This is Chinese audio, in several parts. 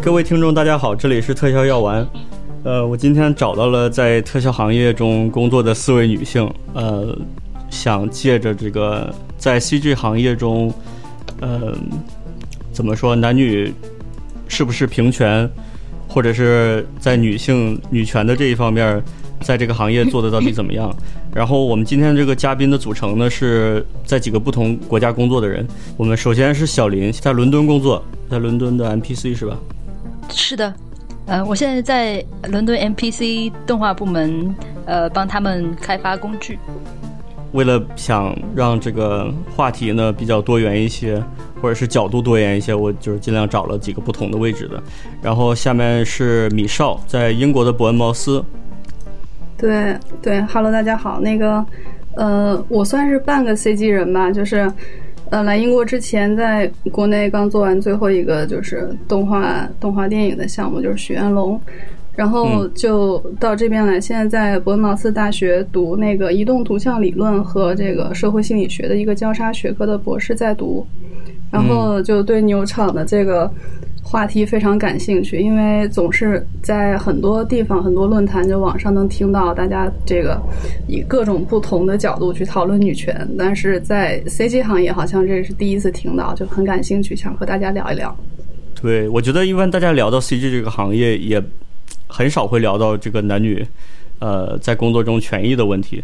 各位听众，大家好，这里是特效药丸。呃，我今天找到了在特效行业中工作的四位女性，呃，想借着这个在 CG 行业中，呃，怎么说男女是不是平权，或者是在女性女权的这一方面，在这个行业做的到底怎么样？然后我们今天这个嘉宾的组成呢，是在几个不同国家工作的人。我们首先是小林，在伦敦工作，在伦敦的 MPC 是吧？是的，呃，我现在在伦敦 MPC 动画部门，呃，帮他们开发工具。为了想让这个话题呢比较多元一些，或者是角度多元一些，我就是尽量找了几个不同的位置的。然后下面是米少，在英国的伯恩茅斯。对对，Hello，大家好。那个，呃，我算是半个 CG 人吧，就是，呃，来英国之前，在国内刚做完最后一个就是动画动画电影的项目，就是《许愿龙》，然后就到这边来。现在在伯恩茅斯大学读那个移动图像理论和这个社会心理学的一个交叉学科的博士在读，然后就对牛场的这个。话题非常感兴趣，因为总是在很多地方、很多论坛就网上能听到大家这个以各种不同的角度去讨论女权，但是在 CG 行业好像这是第一次听到，就很感兴趣，想和大家聊一聊。对，我觉得一般大家聊到 CG 这个行业，也很少会聊到这个男女呃在工作中权益的问题，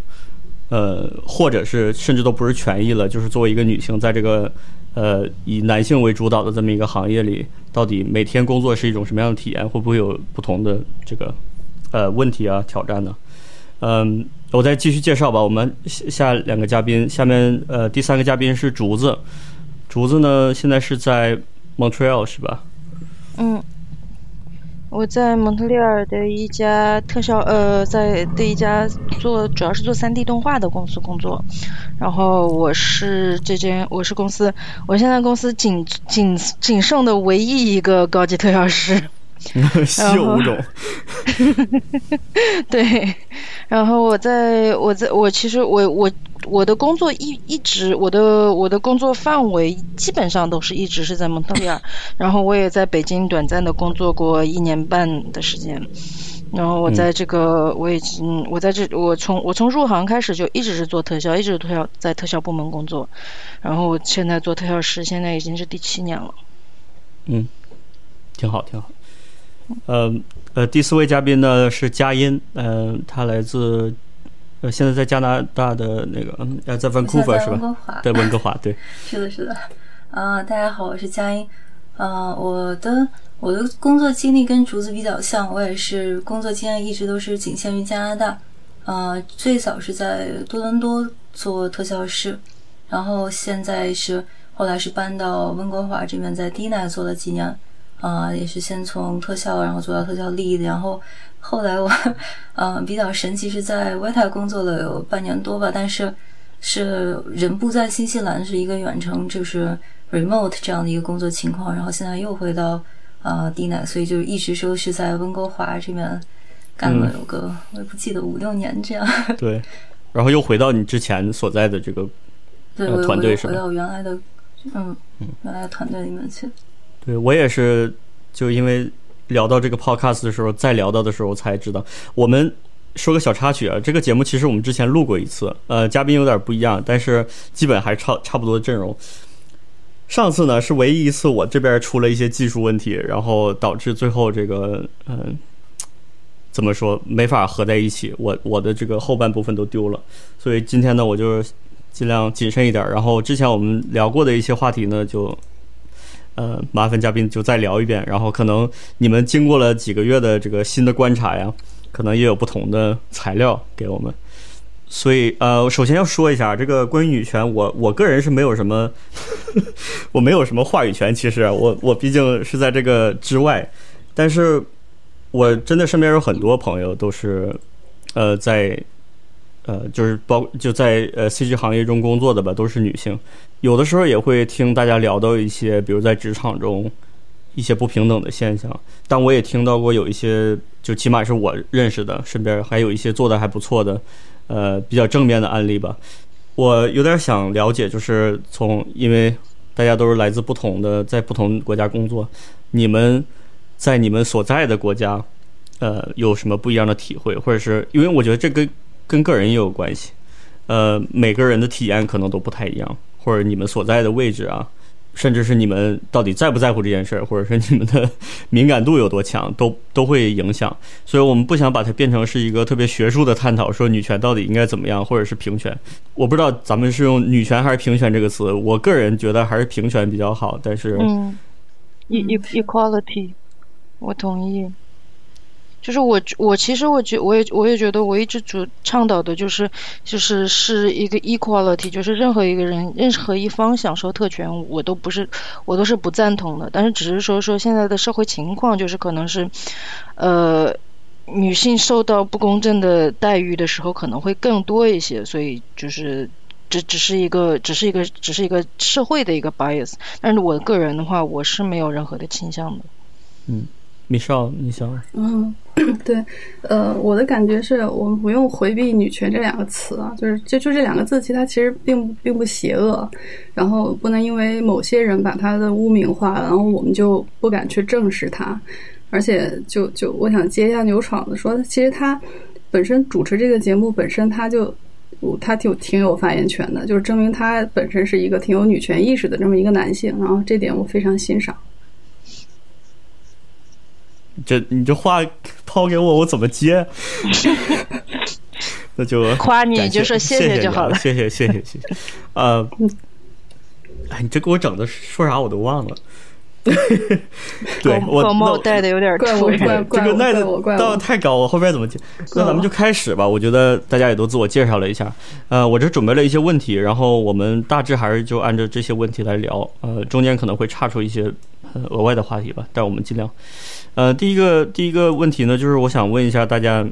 呃，或者是甚至都不是权益了，就是作为一个女性在这个。呃，以男性为主导的这么一个行业里，到底每天工作是一种什么样的体验？会不会有不同的这个呃问题啊挑战呢？嗯，我再继续介绍吧。我们下两个嘉宾，下面呃第三个嘉宾是竹子，竹子呢现在是在 Montreal 是吧？嗯。我在蒙特利尔的一家特效，呃，在的一家做主要是做三 D 动画的公司工作，然后我是这间我是公司，我现在公司仅仅仅剩的唯一一个高级特效师，稀有物种，对，然后我在我在我其实我我。我的工作一一直，我的我的工作范围基本上都是一直是在蒙特利尔，然后我也在北京短暂的工作过一年半的时间，然后我在这个我已经我在这我从我从入行开始就一直是做特效，一直特效在特效部门工作，然后我现在做特效师，现在已经是第七年了。嗯，挺好挺好。呃呃，第四位嘉宾呢是佳音，嗯，他来自。呃，现在在加拿大的那个，嗯，在 Vancouver 是吧？在温哥华，对。是的，是的。啊，大家好，我是佳音。啊，我的我的工作经历跟竹子比较像，我也是工作经验一直都是仅限于加拿大。啊，最早是在多伦多做特效师，然后现在是后来是搬到温哥华这边，在 D 奈做了几年。啊，也是先从特效，然后做到特效 lead，然后。后来我，嗯，比较神奇，是在 t a 工作了有半年多吧，但是是人不在新西兰，是一个远程，就是 remote 这样的一个工作情况。然后现在又回到呃 D 奶，所以就一直说是在温哥华这边干了有个我也不记得五六年这样。对，然后又回到你之前所在的这个对团队是吧？回到原来的嗯原来的团队里面去。对我也是，就因为。聊到这个 podcast 的时候，再聊到的时候才知道。我们说个小插曲啊，这个节目其实我们之前录过一次，呃，嘉宾有点不一样，但是基本还差差不多的阵容。上次呢是唯一一次我这边出了一些技术问题，然后导致最后这个嗯，怎么说没法合在一起，我我的这个后半部分都丢了。所以今天呢，我就尽量谨慎一点。然后之前我们聊过的一些话题呢，就。呃，麻烦嘉宾就再聊一遍，然后可能你们经过了几个月的这个新的观察呀，可能也有不同的材料给我们。所以呃，首先要说一下这个关于女权，我我个人是没有什么，我没有什么话语权。其实我我毕竟是在这个之外，但是我真的身边有很多朋友都是呃在。呃，就是包就在呃 CG 行业中工作的吧，都是女性。有的时候也会听大家聊到一些，比如在职场中一些不平等的现象。但我也听到过有一些，就起码是我认识的，身边还有一些做的还不错的，呃，比较正面的案例吧。我有点想了解，就是从因为大家都是来自不同的，在不同国家工作，你们在你们所在的国家，呃，有什么不一样的体会，或者是因为我觉得这跟跟个人也有关系，呃，每个人的体验可能都不太一样，或者你们所在的位置啊。甚至是你们到底在不在乎这件事儿，或者是你们的 敏感度有多强，都都会影响。所以我们不想把它变成是一个特别学术的探讨，说女权到底应该怎么样，或者是平权。我不知道咱们是用女权还是平权这个词。我个人觉得还是平权比较好。但是，嗯，e e equality，我同意。就是我，我其实我觉，我也我也觉得，我一直主倡导的就是，就是是一个 equality，就是任何一个人，任何一方享受特权，我都不是，我都是不赞同的。但是只是说说现在的社会情况，就是可能是，呃，女性受到不公正的待遇的时候可能会更多一些，所以就是只只是一个，只是一个，只是一个社会的一个 bias。但是我个人的话，我是没有任何的倾向的。嗯。米少，你想？嗯，对，呃，我的感觉是我们不用回避“女权”这两个词啊，就是就就这两个字，其实它其实并并不邪恶，然后不能因为某些人把它的污名化，然后我们就不敢去正视它，而且就就我想接一下牛闯的说，其实他本身主持这个节目本身他就他挺挺有发言权的，就是证明他本身是一个挺有女权意识的这么一个男性，然后这点我非常欣赏。这你这话 抛给我，我怎么接？那就 夸你就说谢谢就好了，谢谢谢谢谢谢。呃，哎，你这给我整的说啥我都忘了。对我帽戴的有点怪我，这个戴的到太高，我后边怎么接？那咱们就开始吧。我觉得大家也都自我介绍了一下。呃，我这准备了一些问题，然后我们大致还是就按照这些问题来聊。呃，中间可能会岔出一些额外的话题吧，但我们尽量。呃，第一个第一个问题呢，就是我想问一下大家，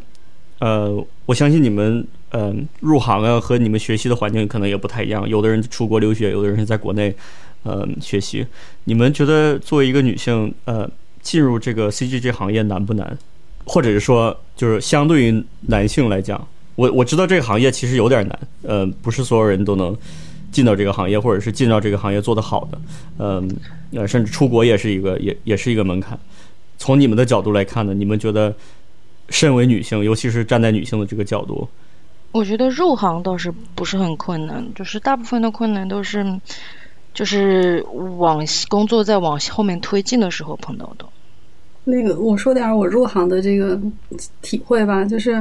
呃，我相信你们，嗯，入行啊和你们学习的环境可能也不太一样，有的人出国留学，有的人是在国内，呃，学习。你们觉得作为一个女性，呃，进入这个 CG 这行业难不难？或者是说，就是相对于男性来讲，我我知道这个行业其实有点难，呃，不是所有人都能进到这个行业，或者是进到这个行业做得好的，嗯，呃，甚至出国也是一个，也也是一个门槛。从你们的角度来看呢，你们觉得，身为女性，尤其是站在女性的这个角度，我觉得入行倒是不是很困难，就是大部分的困难都是，就是往工作在往后面推进的时候碰到的。那个，我说点我入行的这个体会吧，就是，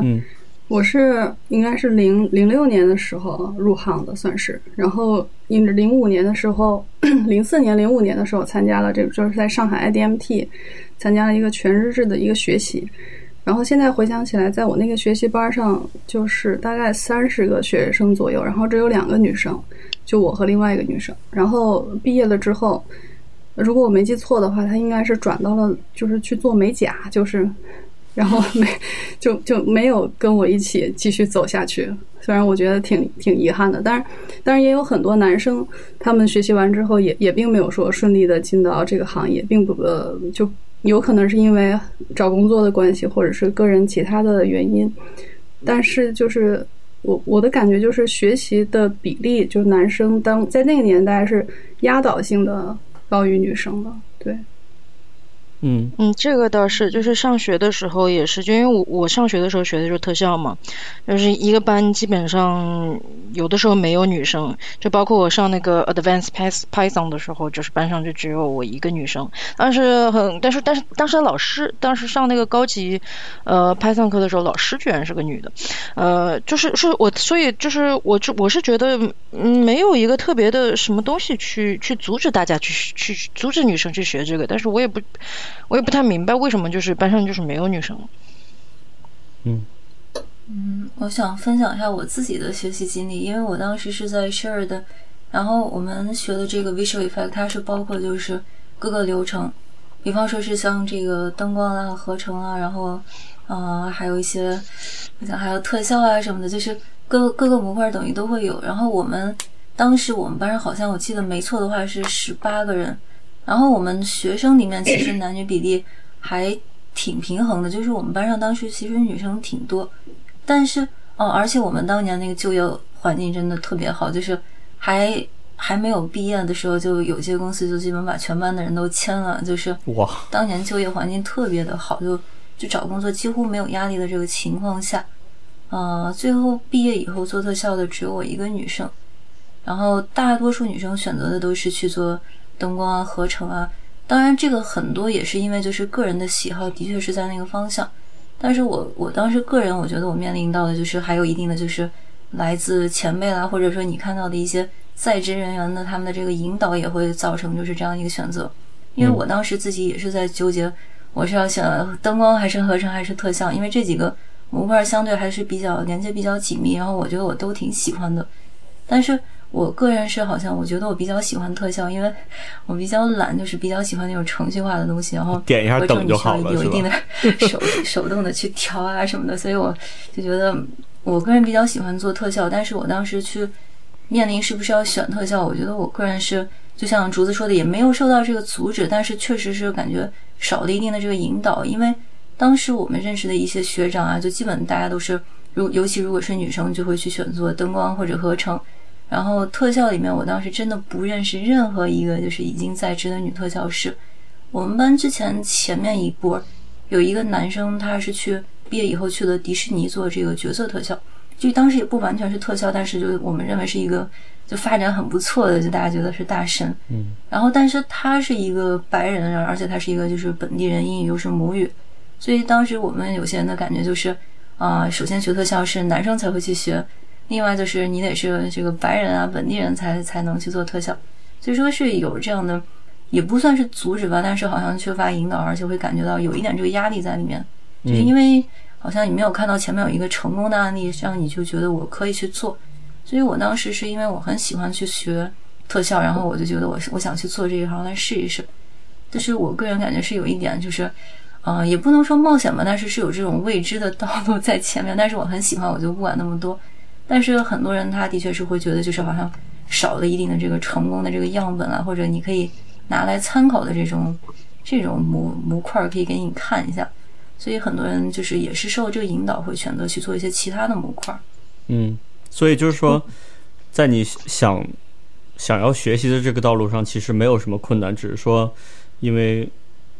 我是应该是零零六年的时候入行的，算是，然后因零五年的时候，零四年、零五年的时候参加了这个，就是在上海 IDMT。参加了一个全日制的一个学习，然后现在回想起来，在我那个学习班上，就是大概三十个学生左右，然后只有两个女生，就我和另外一个女生。然后毕业了之后，如果我没记错的话，她应该是转到了就是去做美甲，就是，然后 没就就没有跟我一起继续走下去。虽然我觉得挺挺遗憾的，但是但是也有很多男生，他们学习完之后也也并没有说顺利的进到这个行业，并不呃就。有可能是因为找工作的关系，或者是个人其他的原因，但是就是我我的感觉就是学习的比例，就是男生当在那个年代是压倒性的高于女生的，对。嗯嗯，这个倒是，就是上学的时候也是，就因为我我上学的时候学的就是特效嘛，就是一个班基本上有的时候没有女生，就包括我上那个 Advanced Python 的时候，就是班上就只有我一个女生。但是很，但是但是当时老师当时上那个高级呃 Python 课的时候，老师居然是个女的，呃，就是是我所以就是我就我是觉得嗯没有一个特别的什么东西去去阻止大家去去阻止女生去学这个，但是我也不。我也不太明白为什么就是班上就是没有女生。嗯嗯，我想分享一下我自己的学习经历，因为我当时是在 Share 的，然后我们学的这个 Visual Effect，它是包括就是各个流程，比方说是像这个灯光啊、合成啊，然后啊还有一些，我想还有特效啊什么的，就是各各个模块等于都会有。然后我们当时我们班上好像我记得没错的话是十八个人。然后我们学生里面其实男女比例还挺平衡的，就是我们班上当时其实女生挺多，但是哦，而且我们当年那个就业环境真的特别好，就是还还没有毕业的时候，就有些公司就基本把全班的人都签了，就是哇，当年就业环境特别的好，就就找工作几乎没有压力的这个情况下，呃，最后毕业以后做特效的只有我一个女生，然后大多数女生选择的都是去做灯光啊、合成啊。当然，这个很多也是因为就是个人的喜好，的确是在那个方向。但是我我当时个人，我觉得我面临到的就是还有一定的就是来自前辈啦，或者说你看到的一些在职人员的他们的这个引导，也会造成就是这样一个选择。因为我当时自己也是在纠结，我是要选灯光还是合成还是特效，因为这几个模块相对还是比较连接比较紧密，然后我觉得我都挺喜欢的，但是。我个人是好像，我觉得我比较喜欢特效，因为我比较懒，就是比较喜欢那种程序化的东西，然后点一下等就好了，有一定的手 手动的去调啊什么的，所以我就觉得我个人比较喜欢做特效。但是我当时去面临是不是要选特效，我觉得我个人是就像竹子说的，也没有受到这个阻止，但是确实是感觉少了一定的这个引导，因为当时我们认识的一些学长啊，就基本大家都是，如尤其如果是女生，就会去选做灯光或者合成。然后特效里面，我当时真的不认识任何一个就是已经在职的女特效师。我们班之前前面一波有一个男生，他是去毕业以后去了迪士尼做这个角色特效，就当时也不完全是特效，但是就我们认为是一个就发展很不错的，就大家觉得是大神。嗯。然后，但是他是一个白人，而且他是一个就是本地人，英语又是母语，所以当时我们有些人的感觉就是，啊，首先学特效是男生才会去学。另外就是你得是这个白人啊，本地人才才能去做特效，所以说是有这样的，也不算是阻止吧，但是好像缺乏引导，而且会感觉到有一点这个压力在里面，就是因为好像你没有看到前面有一个成功的案例，这样你就觉得我可以去做。所以我当时是因为我很喜欢去学特效，然后我就觉得我我想去做这一行来试一试。但是我个人感觉是有一点就是，呃，也不能说冒险吧，但是是有这种未知的道路在前面，但是我很喜欢，我就不管那么多。但是很多人他的确是会觉得，就是好像少了一定的这个成功的这个样本啊，或者你可以拿来参考的这种这种模模块可以给你看一下。所以很多人就是也是受这个引导，会选择去做一些其他的模块。嗯，所以就是说，在你想想要学习的这个道路上，其实没有什么困难，只是说因为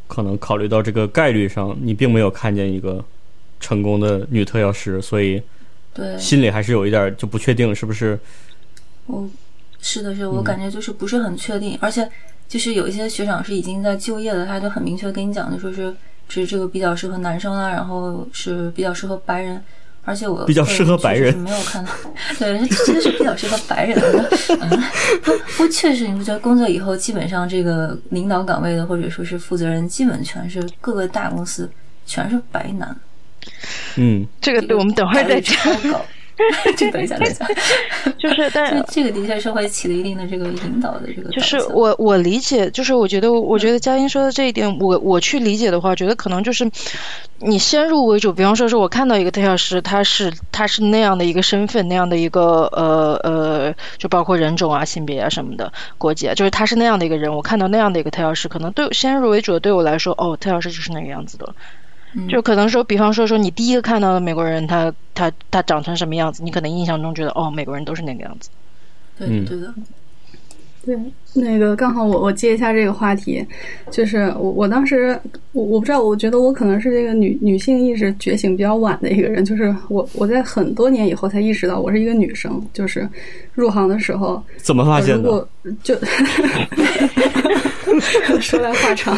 可能考虑到这个概率上，你并没有看见一个成功的女特效师，所以。对，心里还是有一点就不确定，是不是？我是的，是，我感觉就是不是很确定，而且就是有一些学长是已经在就业的，他就很明确跟你讲，就说是是这个比较适合男生啊，然后是比较适合白人，而且我比较适合白人，没有看到，对，真的是比较适合白人。嗯，不不，确实，你不觉得工作以后，基本上这个领导岗位的或者说是负责人，基本全是各个大公司全是白男。嗯，这个对我们等会儿再讲。就 等一下，等一下，就是，但是这个的确是会起了一定的这个引导的这个。就是我我理解，就是我觉得，我觉得佳音说的这一点，我我去理解的话，觉得可能就是你先入为主。比方说，是我看到一个特效师，他是他是那样的一个身份，那样的一个呃呃，就包括人种啊、性别啊什么的，国籍，就是他是那样的一个人。我看到那样的一个特效师，可能对先入为主的对我来说，哦，特效师就是那个样子的。就可能说，比方说说你第一个看到的美国人，他他他长成什么样子，你可能印象中觉得哦，美国人都是那个样子。对，对的。对，那个刚好我我接一下这个话题，就是我我当时我我不知道，我觉得我可能是这个女女性意识觉醒比较晚的一个人，就是我我在很多年以后才意识到我是一个女生，就是入行的时候怎么发现的？就 说来话长，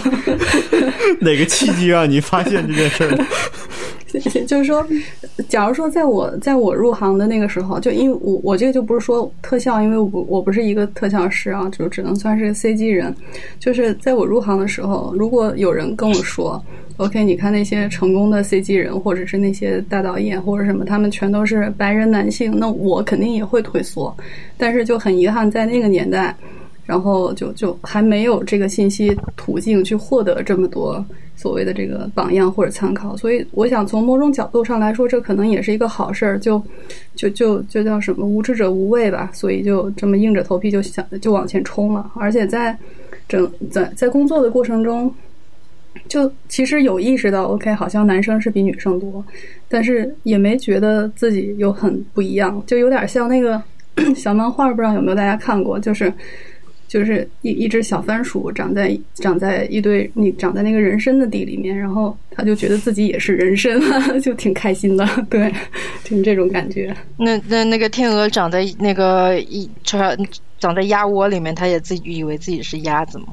哪个契机让你发现这件事儿？就是说，假如说在我在我入行的那个时候，就因为我我这个就不是说特效，因为我不我不是一个特效师啊，就只能算是 CG 人。就是在我入行的时候，如果有人跟我说，OK，你看那些成功的 CG 人，或者是那些大导演或者什么，他们全都是白人男性，那我肯定也会退缩。但是就很遗憾，在那个年代，然后就就还没有这个信息途径去获得这么多。所谓的这个榜样或者参考，所以我想从某种角度上来说，这可能也是一个好事儿，就就就就叫什么无知者无畏吧。所以就这么硬着头皮就想就往前冲了，而且在整在在工作的过程中，就其实有意识到，OK，好像男生是比女生多，但是也没觉得自己有很不一样，就有点像那个 小漫画，不知道有没有大家看过，就是就是一一只小番薯长在长在一堆你长在那个人参的地里面，然后他就觉得自己也是人参，就挺开心的，对，挺这种感觉。那那那个天鹅长在那个一长长在鸭窝里面，它也自己以为自己是鸭子吗？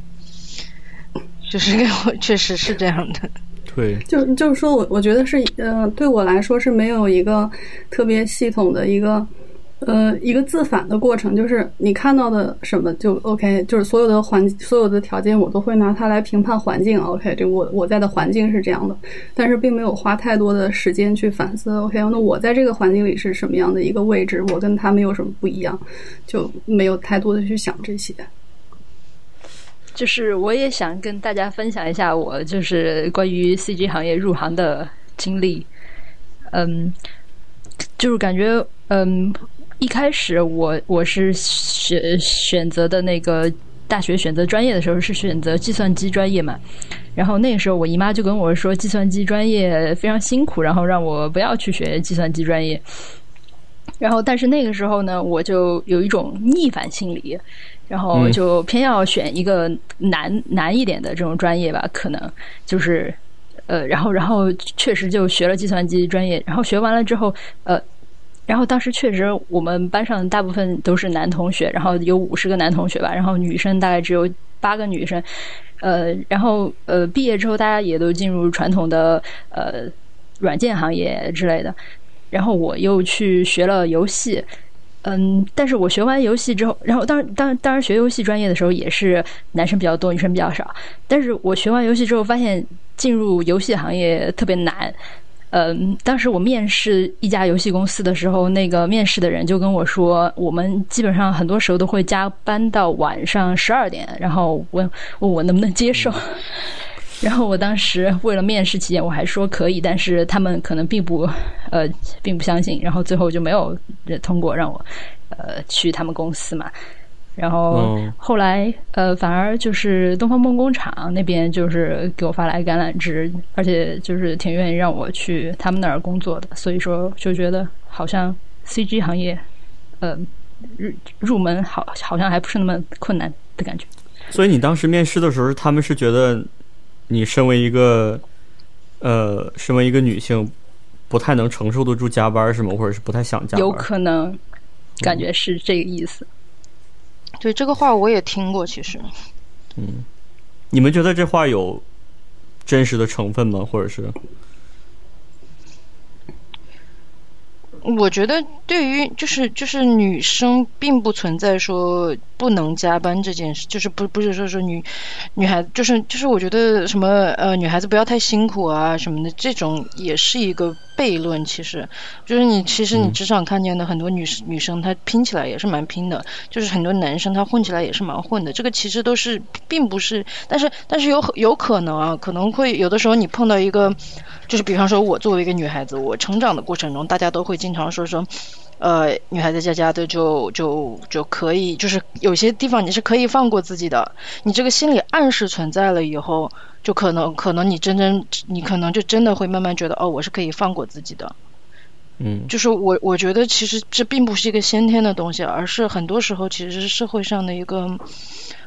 就是确实是这样的。对，就就是说我我觉得是，呃，对我来说是没有一个特别系统的一个，呃，一个自反的过程。就是你看到的什么就 OK，就是所有的环所有的条件我都会拿它来评判环境。OK，这我我在的环境是这样的，但是并没有花太多的时间去反思。OK，那我在这个环境里是什么样的一个位置？我跟他们有什么不一样？就没有太多的去想这些。就是我也想跟大家分享一下我就是关于 CG 行业入行的经历，嗯，就是感觉嗯一开始我我是选选择的那个大学选择专业的时候是选择计算机专业嘛，然后那个时候我姨妈就跟我说计算机专业非常辛苦，然后让我不要去学计算机专业，然后但是那个时候呢我就有一种逆反心理。然后就偏要选一个难难一点的这种专业吧，可能就是，呃，然后然后确实就学了计算机专业，然后学完了之后，呃，然后当时确实我们班上大部分都是男同学，然后有五十个男同学吧，然后女生大概只有八个女生，呃，然后呃毕业之后大家也都进入传统的呃软件行业之类的，然后我又去学了游戏。嗯，但是我学完游戏之后，然后当当当然学游戏专业的时候也是男生比较多，女生比较少。但是我学完游戏之后，发现进入游戏行业特别难。嗯，当时我面试一家游戏公司的时候，那个面试的人就跟我说，我们基本上很多时候都会加班到晚上十二点，然后问问我能不能接受。然后我当时为了面试期间，我还说可以，但是他们可能并不，呃，并不相信。然后最后就没有通过让我，呃，去他们公司嘛。然后后来，呃，反而就是东方梦工厂那边就是给我发来橄榄枝，而且就是挺愿意让我去他们那儿工作的。所以说就觉得好像 CG 行业，呃，入入门好好像还不是那么困难的感觉。所以你当时面试的时候，他们是觉得。你身为一个，呃，身为一个女性，不太能承受得住加班是吗？或者是不太想加班？有可能，感觉是这个意思。对这个话我也听过，其实。嗯，你们觉得这话有真实的成分吗？或者是？我觉得，对于就是就是女生，并不存在说不能加班这件事，就是不不是说说女女孩，就是就是我觉得什么呃女孩子不要太辛苦啊什么的，这种也是一个悖论。其实，就是你其实你职场看见的很多女女生，她拼起来也是蛮拼的，就是很多男生他混起来也是蛮混的。这个其实都是并不是，但是但是有有可能啊，可能会有的时候你碰到一个。就是比方说，我作为一个女孩子，我成长的过程中，大家都会经常说说，呃，女孩子家家的就就就可以，就是有些地方你是可以放过自己的。你这个心理暗示存在了以后，就可能可能你真真你可能就真的会慢慢觉得，哦，我是可以放过自己的。嗯，就是我我觉得其实这并不是一个先天的东西，而是很多时候其实是社会上的一个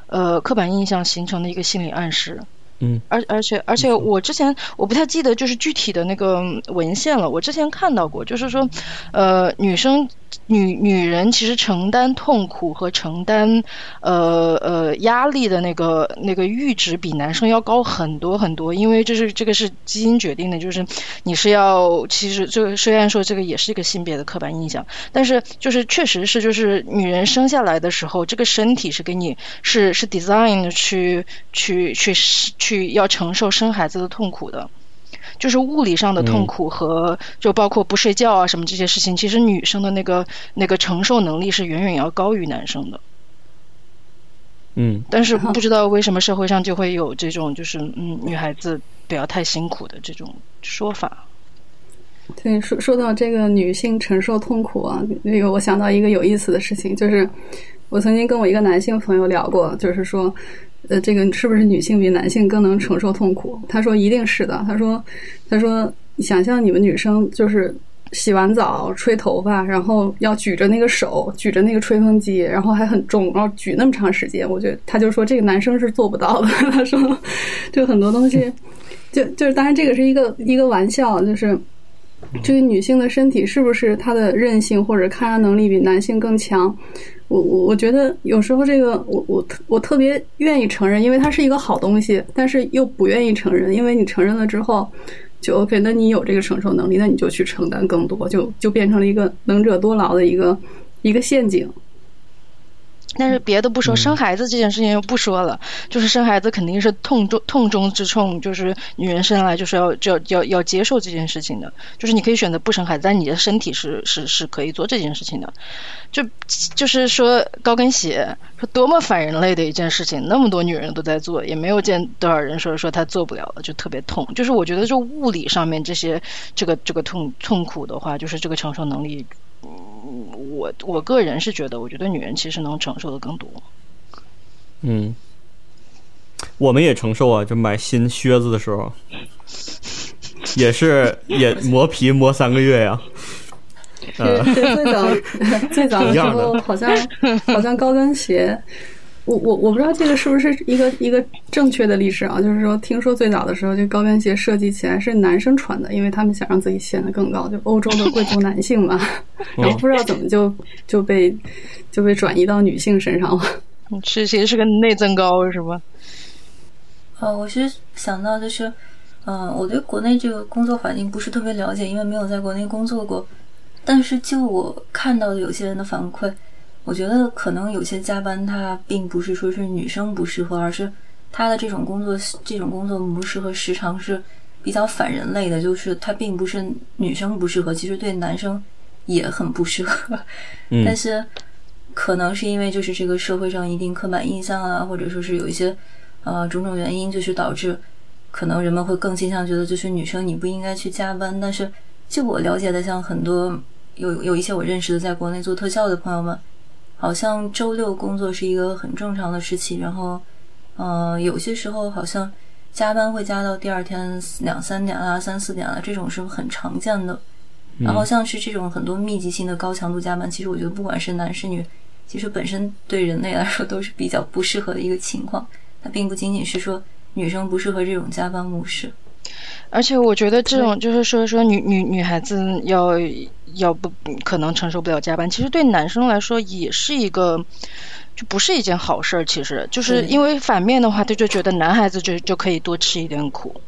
呃刻板印象形成的一个心理暗示。嗯，而而且而且我之前我不太记得就是具体的那个文献了，我之前看到过，就是说，呃，女生。女女人其实承担痛苦和承担呃呃压力的那个那个阈值比男生要高很多很多，因为这是这个是基因决定的，就是你是要其实这个虽然说这个也是一个性别的刻板印象，但是就是确实是就是女人生下来的时候，这个身体是给你是是 design 去去去去要承受生孩子的痛苦的。就是物理上的痛苦和就包括不睡觉啊什么这些事情，其实女生的那个那个承受能力是远远要高于男生的。嗯，但是不知道为什么社会上就会有这种就是嗯女孩子不要太辛苦的这种说法。对，说说到这个女性承受痛苦啊，那个我想到一个有意思的事情，就是我曾经跟我一个男性朋友聊过，就是说。呃，这个是不是女性比男性更能承受痛苦？他说一定是的。他说，他说，想象你们女生就是洗完澡吹头发，然后要举着那个手，举着那个吹风机，然后还很重，然后举那么长时间，我觉得他就说这个男生是做不到的。他说，就很多东西，就就是当然这个是一个一个玩笑，就是这个女性的身体是不是她的韧性或者抗压能力比男性更强？我我我觉得有时候这个我我我特别愿意承认，因为它是一个好东西，但是又不愿意承认，因为你承认了之后。就 OK，那你有这个承受能力，那你就去承担更多，就就变成了一个能者多劳的一个一个陷阱。但是别的不说，生孩子这件事情又不说了，就是生孩子肯定是痛中痛中之痛，就是女人生来就是要就要要要接受这件事情的，就是你可以选择不生孩子，但你的身体是是是可以做这件事情的。就就是说高跟鞋，说多么反人类的一件事情，那么多女人都在做，也没有见多少人说说她做不了了，就特别痛。就是我觉得就物理上面这些这个这个痛痛苦的话，就是这个承受能力。我我个人是觉得，我觉得女人其实能承受的更多。嗯，我们也承受啊，就买新靴子的时候，也是也磨皮磨三个月呀。对，最早 最早的时候，好像好像高跟鞋。我我我不知道这个是不是一个一个正确的历史啊？就是说，听说最早的时候，这高跟鞋设计起来是男生穿的，因为他们想让自己显得更高，就欧洲的贵族男性嘛。然后不知道怎么就就被就被转移到女性身上了。是其实是个内增高是吧？呃，我是想到就是，嗯，我对国内这个工作环境不是特别了解，因为没有在国内工作过。但是就我看到的有些人的反馈。我觉得可能有些加班，它并不是说是女生不适合，而是她的这种工作这种工作模式和时长是比较反人类的。就是它并不是女生不适合，其实对男生也很不适合。但是可能是因为就是这个社会上一定刻板印象啊，或者说是有一些呃种种原因，就是导致可能人们会更倾向觉得就是女生你不应该去加班。但是就我了解的，像很多有有一些我认识的在国内做特效的朋友们。好像周六工作是一个很正常的事情，然后，呃，有些时候好像加班会加到第二天两三点啊、三四点了，这种是很常见的。然后像是这种很多密集性的高强度加班，其实我觉得不管是男是女，其实本身对人类来说都是比较不适合的一个情况。它并不仅仅是说女生不适合这种加班模式。而且我觉得这种就是说说女女女孩子要要不可能承受不了加班，其实对男生来说也是一个就不是一件好事儿。其实就是因为反面的话，他就觉得男孩子就就可以多吃一点苦，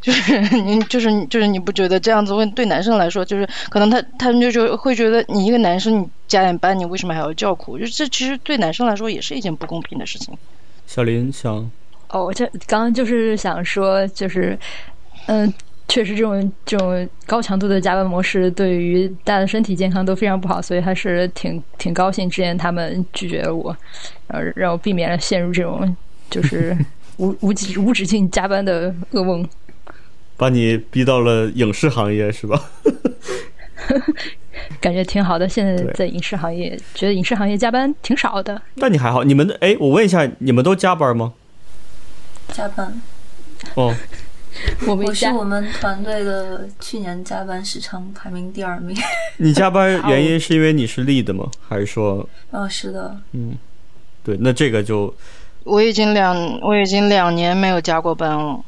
就是你就是就是你不觉得这样子问对男生来说就是可能他他们就就会觉得你一个男生你加点班你为什么还要叫苦？就这其实对男生来说也是一件不公平的事情。小林想哦，我这刚刚就是想说就是。嗯，确实，这种这种高强度的加班模式对于大家的身体健康都非常不好，所以还是挺挺高兴之前他们拒绝了我，然后让我避免了陷入这种就是 无无止无止境加班的噩梦。把你逼到了影视行业是吧？感觉挺好的，现在在影视行业，觉得影视行业加班挺少的。那你还好？你们哎，我问一下，你们都加班吗？加班。哦。我是我们团队的去年加班时长排名第二名。你加班原因是因为你是 lead 吗？还是说？哦，是的。嗯，对，那这个就我已经两我已经两年没有加过班了。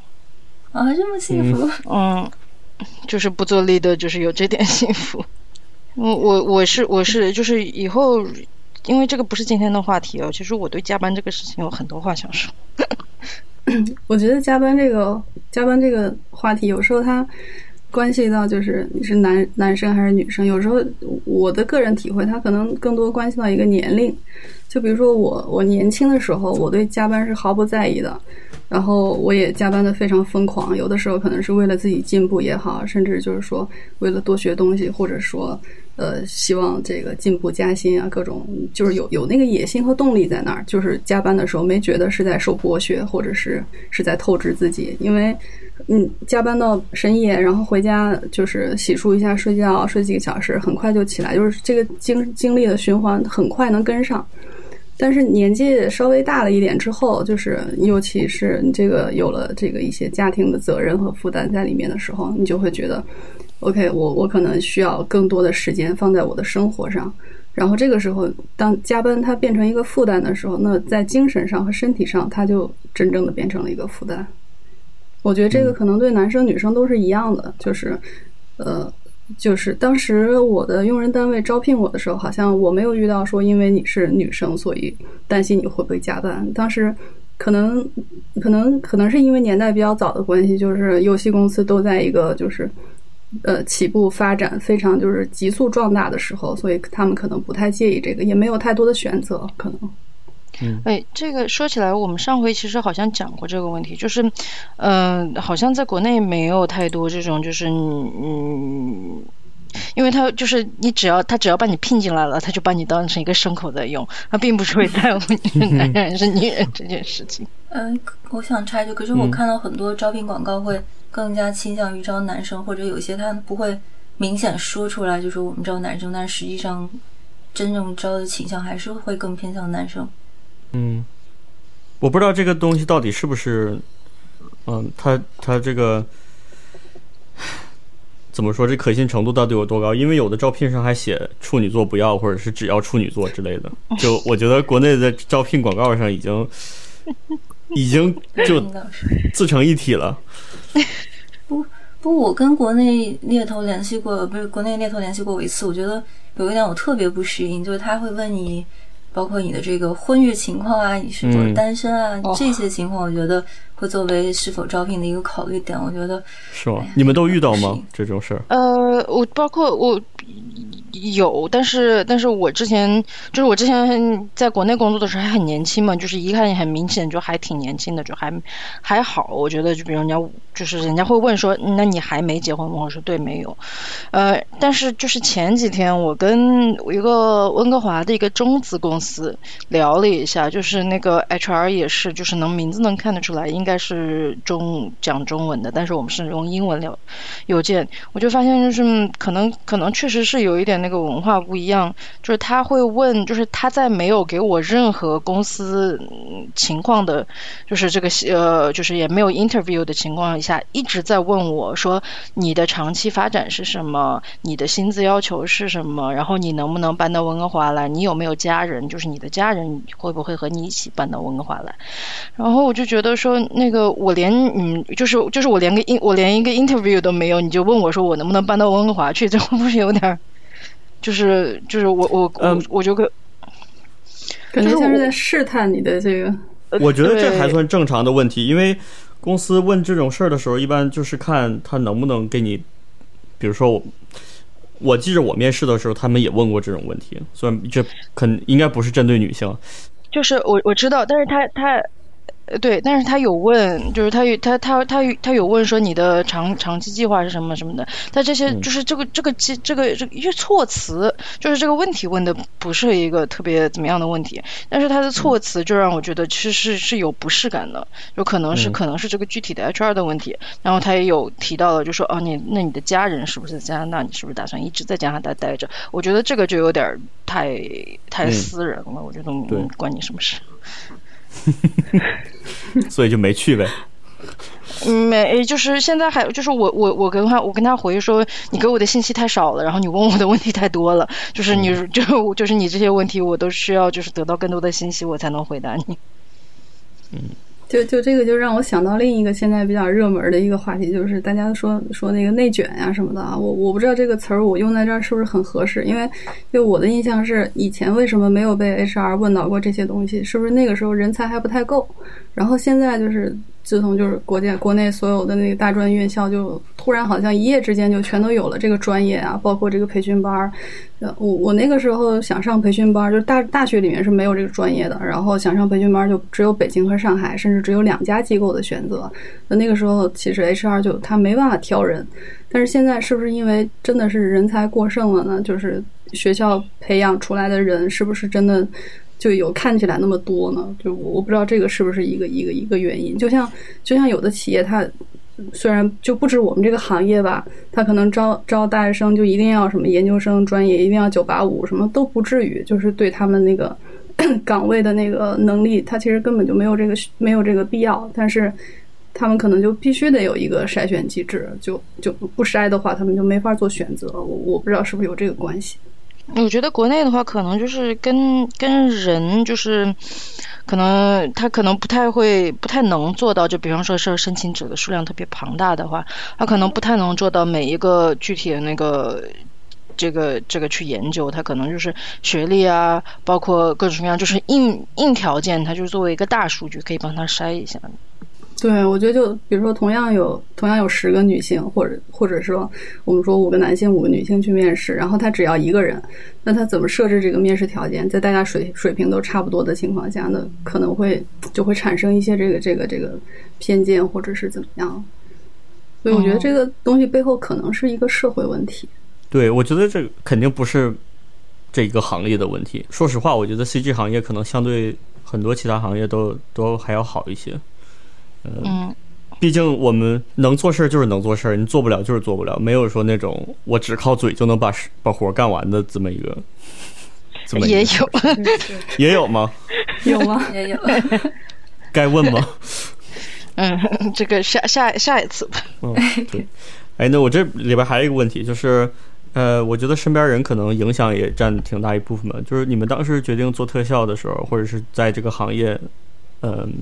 啊，这么幸福。嗯，就是不做 lead，就是有这点幸福。我我我是我是就是以后，因为这个不是今天的话题哦。其实我对加班这个事情有很多话想说。我觉得加班这个加班这个话题，有时候它关系到就是你是男男生还是女生。有时候我的个人体会，它可能更多关系到一个年龄。就比如说我我年轻的时候，我对加班是毫不在意的，然后我也加班的非常疯狂。有的时候可能是为了自己进步也好，甚至就是说为了多学东西，或者说。呃，希望这个进步加薪啊，各种就是有有那个野心和动力在那儿。就是加班的时候没觉得是在受剥削，或者是是在透支自己，因为嗯，加班到深夜，然后回家就是洗漱一下，睡觉睡几个小时，很快就起来，就是这个精精力的循环很快能跟上。但是年纪稍微大了一点之后，就是尤其是你这个有了这个一些家庭的责任和负担在里面的时候，你就会觉得，OK，我我可能需要更多的时间放在我的生活上。然后这个时候，当加班它变成一个负担的时候，那在精神上和身体上，它就真正的变成了一个负担。我觉得这个可能对男生女生都是一样的，就是，呃，就是当时我的用人单位招聘我的时候，好像我没有遇到说因为你是女生，所以担心你会不会加班。当时可能可能可能是因为年代比较早的关系，就是游戏公司都在一个就是。呃，起步发展非常就是急速壮大的时候，所以他们可能不太介意这个，也没有太多的选择，可能。嗯，哎，这个说起来，我们上回其实好像讲过这个问题，就是，嗯、好像在国内没有太多这种，就是嗯。因为他就是你，只要他只要把你聘进来了，他就把你当成一个牲口在用，他并不是会在乎你是男人还是女人这件事情。嗯，我想插一句，可是我看到很多招聘广告会更加倾向于招男生，或者有些他不会明显说出来，就是我们招男生，但实际上真正招的倾向还是会更偏向男生。嗯，我不知道这个东西到底是不是，嗯，他他这个怎么说？这可信程度到底有多高？因为有的招聘上还写处女座不要，或者是只要处女座之类的。就我觉得国内的招聘广告上已经已经就 自成一体了。不 不，我跟国内猎头联系过，不是国内猎头联系过我一次，我觉得有一点我特别不适应，就是他会问你，包括你的这个婚育情况啊，你是否单身啊，哦这些情况，我觉得会作为是否招聘的一个考虑点。我觉得是吗？你们都遇到吗？这种事儿？呃，我包括我有，但是但是我之前就是我之前在国内工作的时候还很年轻嘛，就是一看很明显就还挺年轻的，就还还好。我觉得就比如人家就是人家会问说，那你还没结婚吗？我说对，没有。呃，但是就是前几天我跟一个温哥华的一个中资公司聊了一下，就是那个 HR 也是，就是能名字能看得出来，应该是中讲中文的，但是我们是用英文聊邮件，我就发现就是可能可能确实是有一点那个文化不一样，就是他会问，就是他在没有给我任何公司情况的，就是这个呃，就是也没有 interview 的情况下，一直在问我说你的长期发展是什么，你的薪资要求是什么，然后你能不能搬到温哥华来，你有没有家人，就是你的家人会不会和你一起搬到温哥华来，然后我就觉得说那个我连嗯，就是就是我连个 in 我连一个 interview 都没有，你就问我说我能不能搬到温哥华去，这会不是有点？就是就是我我我嗯我就跟感觉像是在试探你的这个。我觉得这对还算正常的问题，因为公司问这种事儿的时候，一般就是看他能不能给你，比如说我，我记着我面试的时候，他们也问过这种问题，虽然这肯应该不是针对女性，就是我我知道，但是他他。呃，对，但是他有问，就是他有他他他有他有问说你的长长期计划是什么什么的，他这些嗯。就是这个这个这这个这个因为措辞，就是这个问题问的不是一个特别怎么样的问题，但是他的措辞就让我觉得其实是是有不适感的，有可能是嗯。可能是这个具体的 HR 的问题，然后他也有提到了，就说哦你那你的家人是不是在加拿大？你是不是打算一直在加拿大待着？我觉得这个就有点儿太太嗯。私人了，我觉得嗯关你什么事？所以就没去呗。嗯，没，就是现在还就是我我我跟他我跟他回说，你给我的信息太少了，然后你问我的问题太多了，就是你、嗯就就是你这些问题我都需要就是得到更多的信息我才能回答你。就就这个就让我想到另一个现在比较热门的一个话题，就是大家说说那个内卷呀、什么的啊。我我不知道这个词儿我用在这儿是不是很合适，因为因为我的印象是以前为什么没有被 HR 问到过这些东西，是不是那个时候人才还不太够？然后现在就是自从就是国家国内所有的那个大专院校就突然好像一夜之间就全都有了这个专业啊，包括这个培训班儿。呃，我我那个时候想上培训班儿，就大大学里面是没有这个专业的，然后想上培训班儿就只有北京和上海，甚至只有两家机构的选择。那那个时候其实 HR 就他没办法挑人，但是现在是不是因为真的是人才过剩了呢？就是学校培养出来的人是不是真的就有看起来那么多呢？就我我不知道这个是不是一个一个一个原因。就像就像有的企业它。虽然就不止我们这个行业吧，他可能招招大学生就一定要什么研究生专业，一定要九八五，什么都不至于，就是对他们那个 岗位的那个能力，他其实根本就没有这个没有这个必要，但是他们可能就必须得有一个筛选机制，就就不筛的话，他们就没法做选择。我我不知道是不是有这个关系。我觉得国内的话，可能就是跟跟人就是。可能他可能不太会，不太能做到。就比方说是申请者的数量特别庞大的话，他可能不太能做到每一个具体的那个这个这个去研究。他可能就是学历啊，包括各种各样，就是硬硬条件，他就作为一个大数据可以帮他筛一下。对，我觉得就比如说，同样有同样有十个女性，或者或者说我们说五个男性、五个女性去面试，然后他只要一个人，那他怎么设置这个面试条件，在大家水水平都差不多的情况下，呢可能会就会产生一些这个这个这个偏见，或者是怎么样。所以我觉得这个东西背后可能是一个社会问题。对，我觉得这肯定不是这一个行业的问题。说实话，我觉得 CG 行业可能相对很多其他行业都都还要好一些。嗯，毕竟我们能做事儿就是能做事儿，你做不了就是做不了，没有说那种我只靠嘴就能把事把活干完的这么一个。这么一个也有，也有吗？有吗？也有。该问吗？嗯，这个下下下一次吧。嗯，对。哎，那我这里边还有一个问题，就是，呃，我觉得身边人可能影响也占挺大一部分吧。就是你们当时决定做特效的时候，或者是在这个行业，嗯、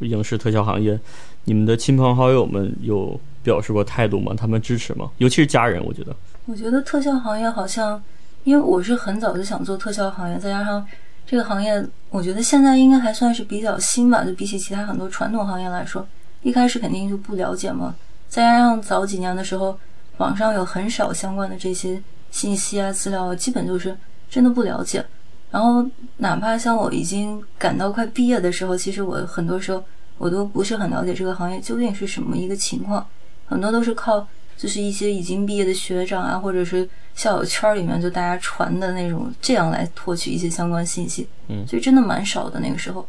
影视特效行业，你们的亲朋好友们有表示过态度吗？他们支持吗？尤其是家人，我觉得。我觉得特效行业好像，因为我是很早就想做特效行业，再加上这个行业，我觉得现在应该还算是比较新吧，就比起其他很多传统行业来说，一开始肯定就不了解嘛。再加上早几年的时候，网上有很少相关的这些信息啊资料，基本就是真的不了解。然后哪怕像我已经赶到快毕业的时候，其实我很多时候我都不是很了解这个行业究竟是什么一个情况，很多都是靠就是一些已经毕业的学长啊，或者是校友圈里面就大家传的那种，这样来获取一些相关信息。嗯所以真的蛮少的那个时候。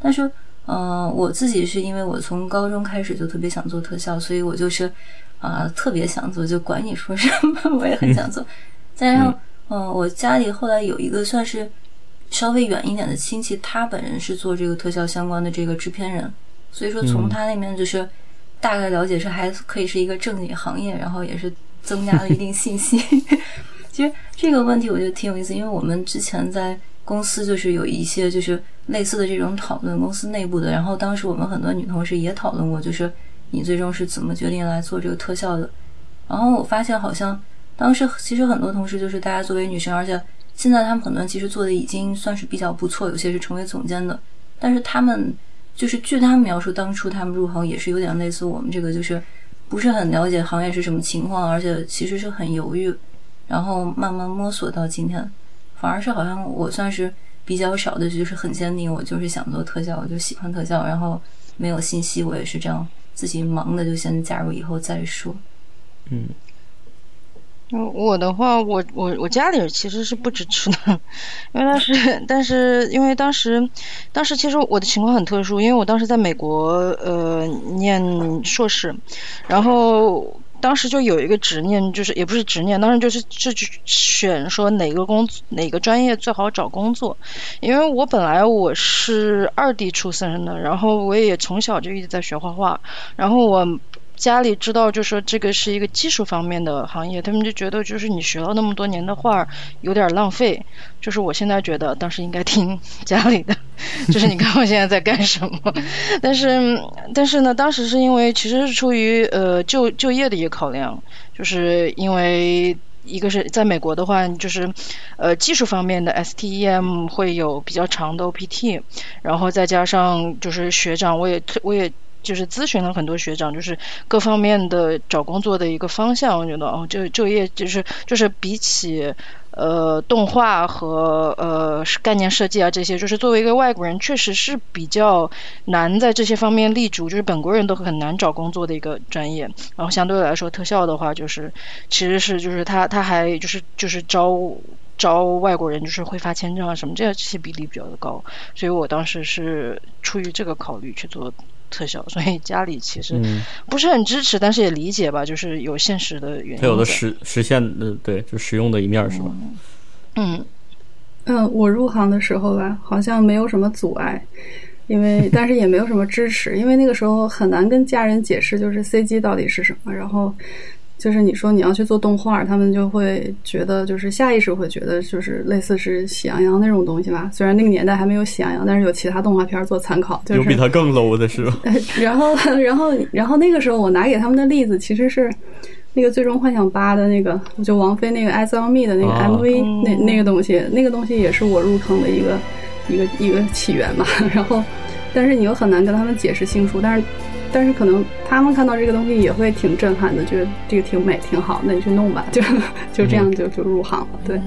但是，嗯、我自己是因为我从高中开始就特别想做特效，所以我就是啊、特别想做，就管你说什么，我也很想做。再加上，嗯、我家里后来有一个算是稍微远一点的亲戚，他本人是做这个特效相关的这个制片人，所以说从他那边就是大概了解是还可以是一个正经行业，然后也是增加了一定信息。其实这个问题我觉得挺有意思，因为我们之前在公司就是有一些就是类似的这种讨论，公司内部的。然后当时我们很多女同事也讨论过，就是你最终是怎么决定来做这个特效的。然后我发现好像当时其实很多同事就是大家作为女生，而且现在他们很多人其实做的已经算是比较不错，有些是成为总监的。但是他们就是据他们描述，当初他们入行也是有点类似我们这个，就是不是很了解行业是什么情况，而且其实是很犹豫，然后慢慢摸索到今天。反而是好像我算是比较少的，就是很坚定，我就是想做特效，我就喜欢特效，然后没有信息，我也是这样自己忙的就先加入，以后再说。嗯嗯，我的话，我我我家里其实是不支持的，因为当时，但是因为当时，当时其实我的情况很特殊，因为我当时在美国呃念硕士，然后当时就有一个执念，就是也不是执念，当时就是就去选说哪个工哪个专业最好找工作，因为我本来我是二 D 出生的，然后我也从小就一直在学画画，然后我。家里知道，就说这个是一个技术方面的行业，他们就觉得就是你学了那么多年的画有点浪费。就是我现在觉得当时应该听家里的，就是你看我现在在干什么。但是但是呢，当时是因为其实是出于呃就就业的一个考量，就是因为。一个是在美国的话，就是呃技术方面的 STEM 会有比较长的 OPT，然后再加上就是学长，我也我也。就是咨询了很多学长，就是各方面的找工作的一个方向，我觉得哦，就就业就是就是比起呃动画和呃概念设计啊这些，就是作为一个外国人，确实是比较难在这些方面立足，就是本国人都很难找工作的一个专业。然后相对来说，特效的话，就是其实是就是他他还就是就是招。招外国人就是会发签证啊什么，这这些比例比较的高，所以我当时是出于这个考虑去做特效，所以家里其实嗯，不是很支持，但是也理解吧，就是有现实的原因。它有的实实现的对，就实用的一面是吧？嗯，嗯，我入行的时候吧，好像没有什么阻碍，因为 但是也没有什么支持，因为那个时候很难跟家人解释就是 CG 到底是什么，然后。就是你说你要去做动画，他们就会觉得，就是下意识会觉得，就是类似是喜羊羊那种东西吧。虽然那个年代还没有喜羊羊，但是有其他动画片做参考。有比它更 low 的是吧？然后，然后，然后那个时候我拿给他们的例子其实是那个《最终幻想八》的那个，就王菲那个《Eyes on Me》的那个 MV，那那个东西，那个东西也是我入坑的一个一个一个起源嘛。然后，但是你又很难跟他们解释清楚，但是。但是可能他们看到这个东西也会挺震撼的，觉得这个挺美挺好，那你去弄吧，就就这样就就入行了。对。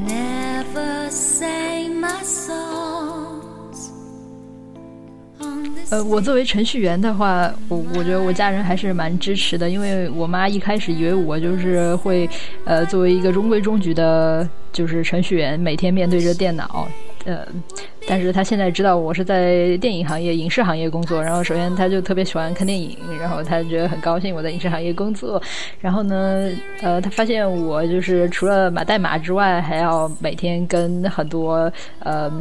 呃，我作为程序员的话，我我觉得我家人还是蛮支持的，因为我妈一开始以为我就是会呃作为一个中规中矩的，就是程序员，每天面对着电脑。呃，但是他现在知道我是在电影行业、影视行业工作，然后首先他就特别喜欢看电影，然后他觉得很高兴我在影视行业工作，然后呢，呃，他发现我就是除了码代码之外，还要每天跟很多呃。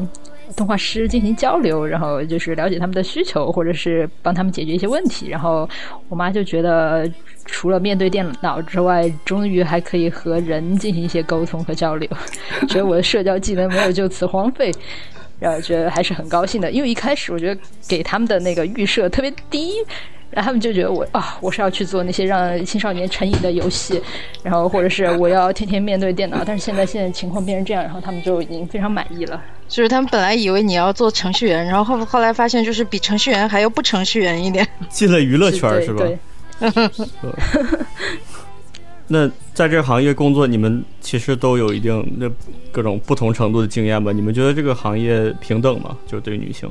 动画师进行交流，然后就是了解他们的需求，或者是帮他们解决一些问题。然后我妈就觉得，除了面对电脑之外，终于还可以和人进行一些沟通和交流，觉得我的社交技能没有就此荒废，然后觉得还是很高兴的。因为一开始我觉得给他们的那个预设特别低。然后他们就觉得我啊，我是要去做那些让青少年成瘾的游戏，然后或者是我要天天面对电脑。但是现在现在情况变成这样，然后他们就已经非常满意了。就是他们本来以为你要做程序员，然后后后来发现就是比程序员还要不程序员一点，进了娱乐圈是吧？那在这个行业工作，你们其实都有一定的各种不同程度的经验吧？你们觉得这个行业平等吗？就对女性？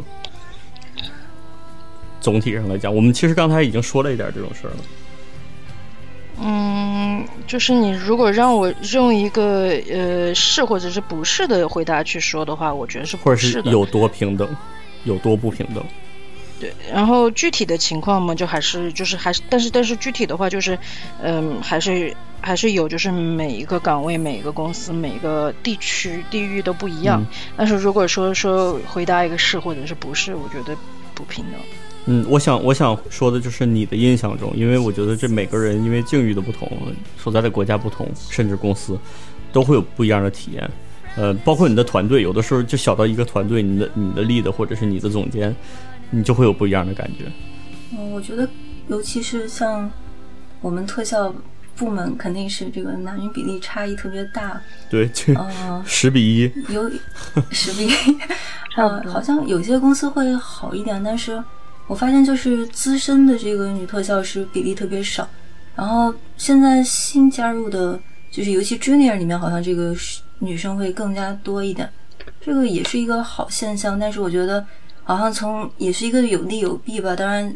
总体上来讲，我们其实刚才已经说了一点这种事儿了。嗯，就是你如果让我用一个呃是或者是不是的回答去说的话，我觉得是或者是有多平等，有多不平等。对，然后具体的情况嘛，就还是就是还是，但是但是具体的话就是，嗯，还是还是有，就是每一个岗位、每一个公司、每一个地区、地域都不一样。但是如果说说回答一个是或者是不是，我觉得不平等。嗯，我想我想说的就是你的印象中，因为我觉得这每个人因为境遇的不同，所在的国家不同，甚至公司都会有不一样的体验。呃，包括你的团队，有的时候就小到一个团队，你的你的 lead 或者是你的总监，你就会有不一样的感觉。嗯，我觉得尤其是像我们特效部门，肯定是这个男女比例差异特别大。对，嗯，十比一，有十比一，呃，好像有些公司会好一点，但是。我发现就是资深的这个女特效师比例特别少，然后现在新加入的，就是尤其 junior 里面好像这个女生会更加多一点，这个也是一个好现象。但是我觉得好像从也是一个有利有弊吧。当然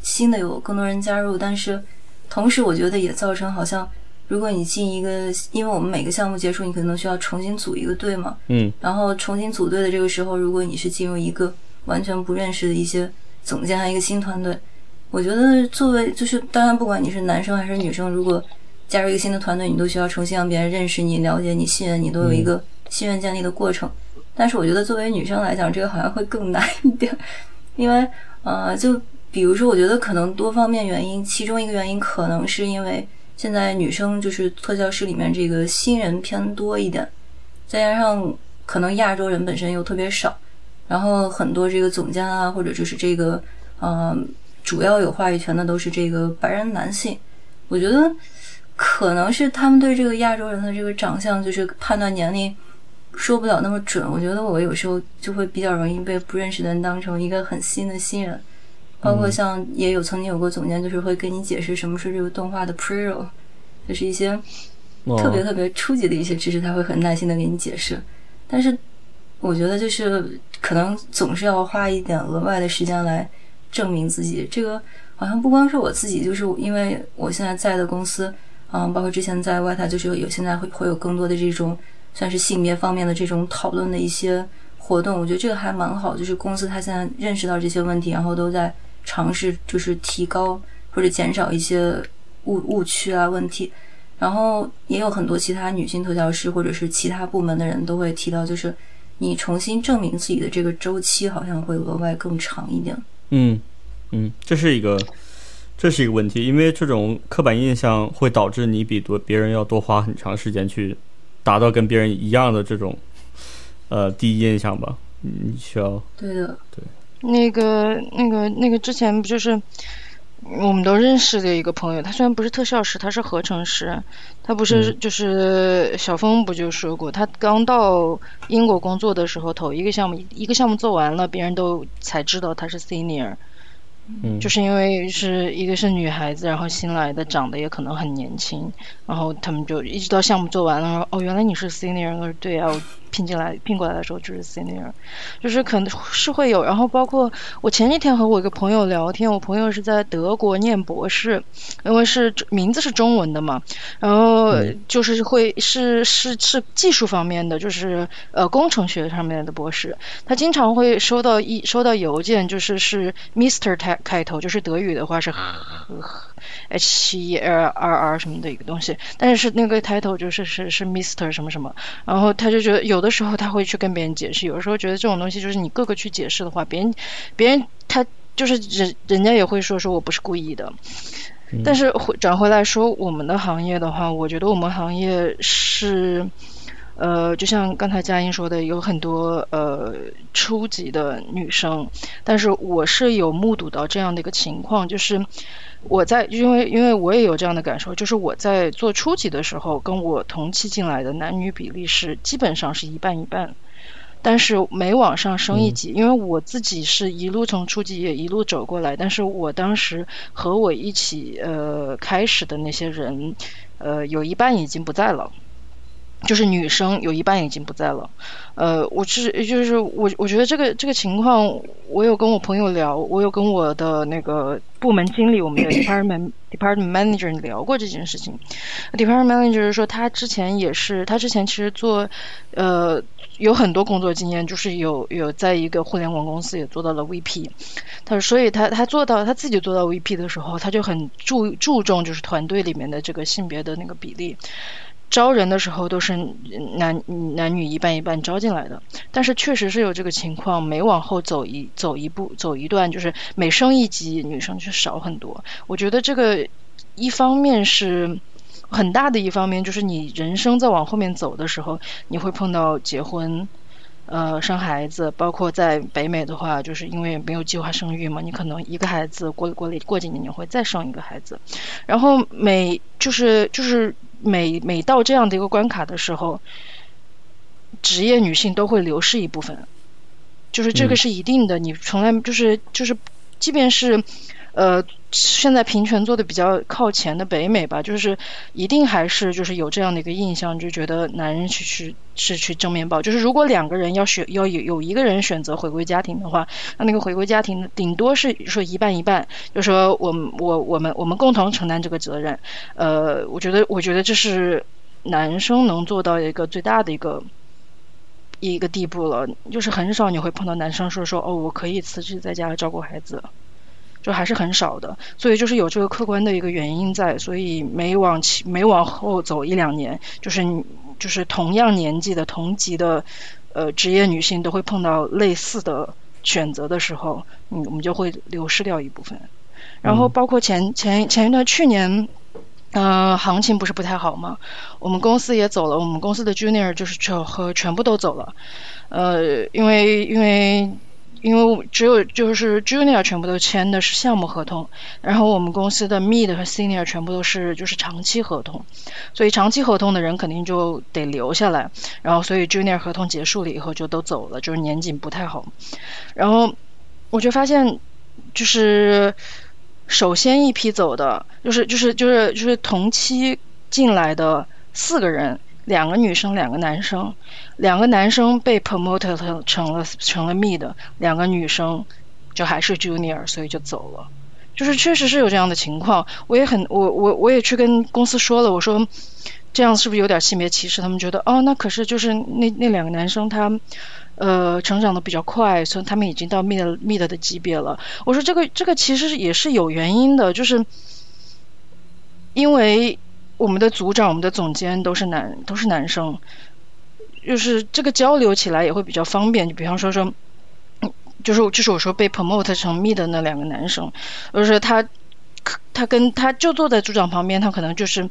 新的有更多人加入，但是同时我觉得也造成好像如果你进一个，因为我们每个项目结束你可能需要重新组一个队嘛，嗯，然后重新组队的这个时候，如果你是进入一个完全不认识的一些。总监一个新团队，我觉得作为就是当然，不管你是男生还是女生，如果加入一个新的团队，你都需要重新让别人认识你、了解你、信任你，都有一个信任建立的过程。但是我觉得作为女生来讲，这个好像会更难一点，因为呃，就比如说，我觉得可能多方面原因，其中一个原因可能是因为现在女生就是特教师里面这个新人偏多一点，再加上可能亚洲人本身又特别少。然后很多这个总监啊，或者就是这个，嗯，主要有话语权的都是这个白人男性。我觉得可能是他们对这个亚洲人的这个长相，就是判断年龄说不了那么准。我觉得我有时候就会比较容易被不认识的人当成一个很新的新人。包括像也有曾经有过总监，就是会跟你解释什么是这个动画的 pre-roll，就是一些特别特别初级的一些知识，他会很耐心的给你解释。但是我觉得就是可能总是要花一点额外的时间来证明自己。这个好像不光是我自己，就是因为我现在在的公司，嗯，包括之前在外台，就是有现在会会有更多的这种算是性别方面的这种讨论的一些活动。我觉得这个还蛮好，就是公司它现在认识到这些问题，然后都在尝试就是提高或者减少一些误误区啊问题。然后也有很多其他女性特效师或者是其他部门的人都会提到，就是。你重新证明自己的这个周期好像会额外更长一点。嗯嗯，这是一个这是一个问题，因为这种刻板印象会导致你比多别人要多花很长时间去达到跟别人一样的这种呃第一印象吧。你需要对的，对那个那个那个之前不就是我们都认识的一个朋友，他虽然不是特效师，他是合成师，他不是就是小峰不就说过，他刚到英国工作的时候，头一个项目一个项目做完了，别人都才知道他是 senior。嗯，就是因为是一个是女孩子，然后新来的，长得也可能很年轻，然后他们就一直到项目做完了，说哦，原来你是 senior，对啊，我聘进来聘过来的时候就是 senior，就是可能是会有，然后包括我前几天和我一个朋友聊天，我朋友是在德国念博士，因为是名字是中文的嘛，然后就是会是是是技术方面的，就是呃工程学上面的博士，他经常会收到一收到邮件，就是是 Mr. 开开头，就是德语的话是 H E L R R 什么的一个东西，但是那个 title 就是是是 Mister 什么什么，然后他就觉得有的时候他会去跟别人解释，有的时候觉得这种东西就是你各个去解释的话，别人别人他就是人人家也会说说我不是故意的，但是回转回来说我们的行业的话，我觉得我们行业是。呃，就像刚才佳音说的，有很多呃初级的女生，但是我是有目睹到这样的一个情况，就是我在因为因为我也有这样的感受，就是我在做初级的时候，跟我同期进来的男女比例是基本上是一半一半，但是每往上升一级，因为我自己是一路从初级也一路走过来，但是我当时和我一起呃开始的那些人，呃有一半已经不在了。就是女生有一半已经不在了，呃，我是就是我我觉得这个这个情况，我有跟我朋友聊，我有跟我的那个部门经理，我们的 department department manager 聊过这件事情。department manager 说他之前也是，他之前其实做呃有很多工作经验，就是有有在一个互联网公司也做到了 VP。他说，所以他他做到他自己做到 VP 的时候，他就很注注重就是团队里面的这个性别的那个比例。招人的时候都是男男女一半一半招进来的，但是确实是有这个情况，每往后走一走一步走一段，就是每升一级女生就少很多。我觉得这个一方面是很大的一方面，就是你人生在往后面走的时候，你会碰到结婚、呃生孩子，包括在北美的话，就是因为没有计划生育嘛，你可能一个孩子过过过几年你会再生一个孩子，然后每就是就是。每每到这样的一个关卡的时候，职业女性都会流失一部分，就是这个是一定的。你从来就是就是，即便是呃现在平权做的比较靠前的北美吧，就是一定还是就是有这样的一个印象，就觉得男人去去是去正面报。就是如果两个人要选要有有一个人选择回归家庭的话，那那个回归家庭顶多是说一半一半，就说我们我我们我们共同承担这个责任。呃，我觉得我觉得这是男生能做到一个最大的一个一个地步了，就是很少你会碰到男生说说哦，我可以辞职在家照顾孩子。就还是很少的，所以就是有这个客观的一个原因在，所以每往前每往后走一两年，就是就是同样年纪的同级的呃职业女性都会碰到类似的选择的时候，嗯，我们就会流失掉一部分。然后包括前前前一段去年，呃，行情不是不太好吗？我们公司也走了，我们公司的 junior 就是全和全部都走了，呃，因为因为。因为只有就是 junior 全部都签的是项目合同，然后我们公司的 mid 和 senior 全部都是就是长期合同，所以长期合同的人肯定就得留下来，然后所以 junior 合同结束了以后就都走了，就是年景不太好。然后我就发现，就是首先一批走的，就是就是就是就是同期进来的四个人。两个女生，两个男生，两个男生被 promoted 成了成了 mid，两个女生就还是 junior，所以就走了。就是确实是有这样的情况，我也很我我我也去跟公司说了，我说这样是不是有点性别歧视？他们觉得哦，那可是就是那那两个男生他呃成长的比较快，所以他们已经到 mid mid 的级别了。我说这个这个其实也是有原因的，就是因为。我们的组长、我们的总监都是男，都是男生。就是这个交流起来也会比较方便。就比方说说，就是就是我说被 promote 成 mid 的那两个男生，就是他他跟他就坐在组长旁边，他可能就是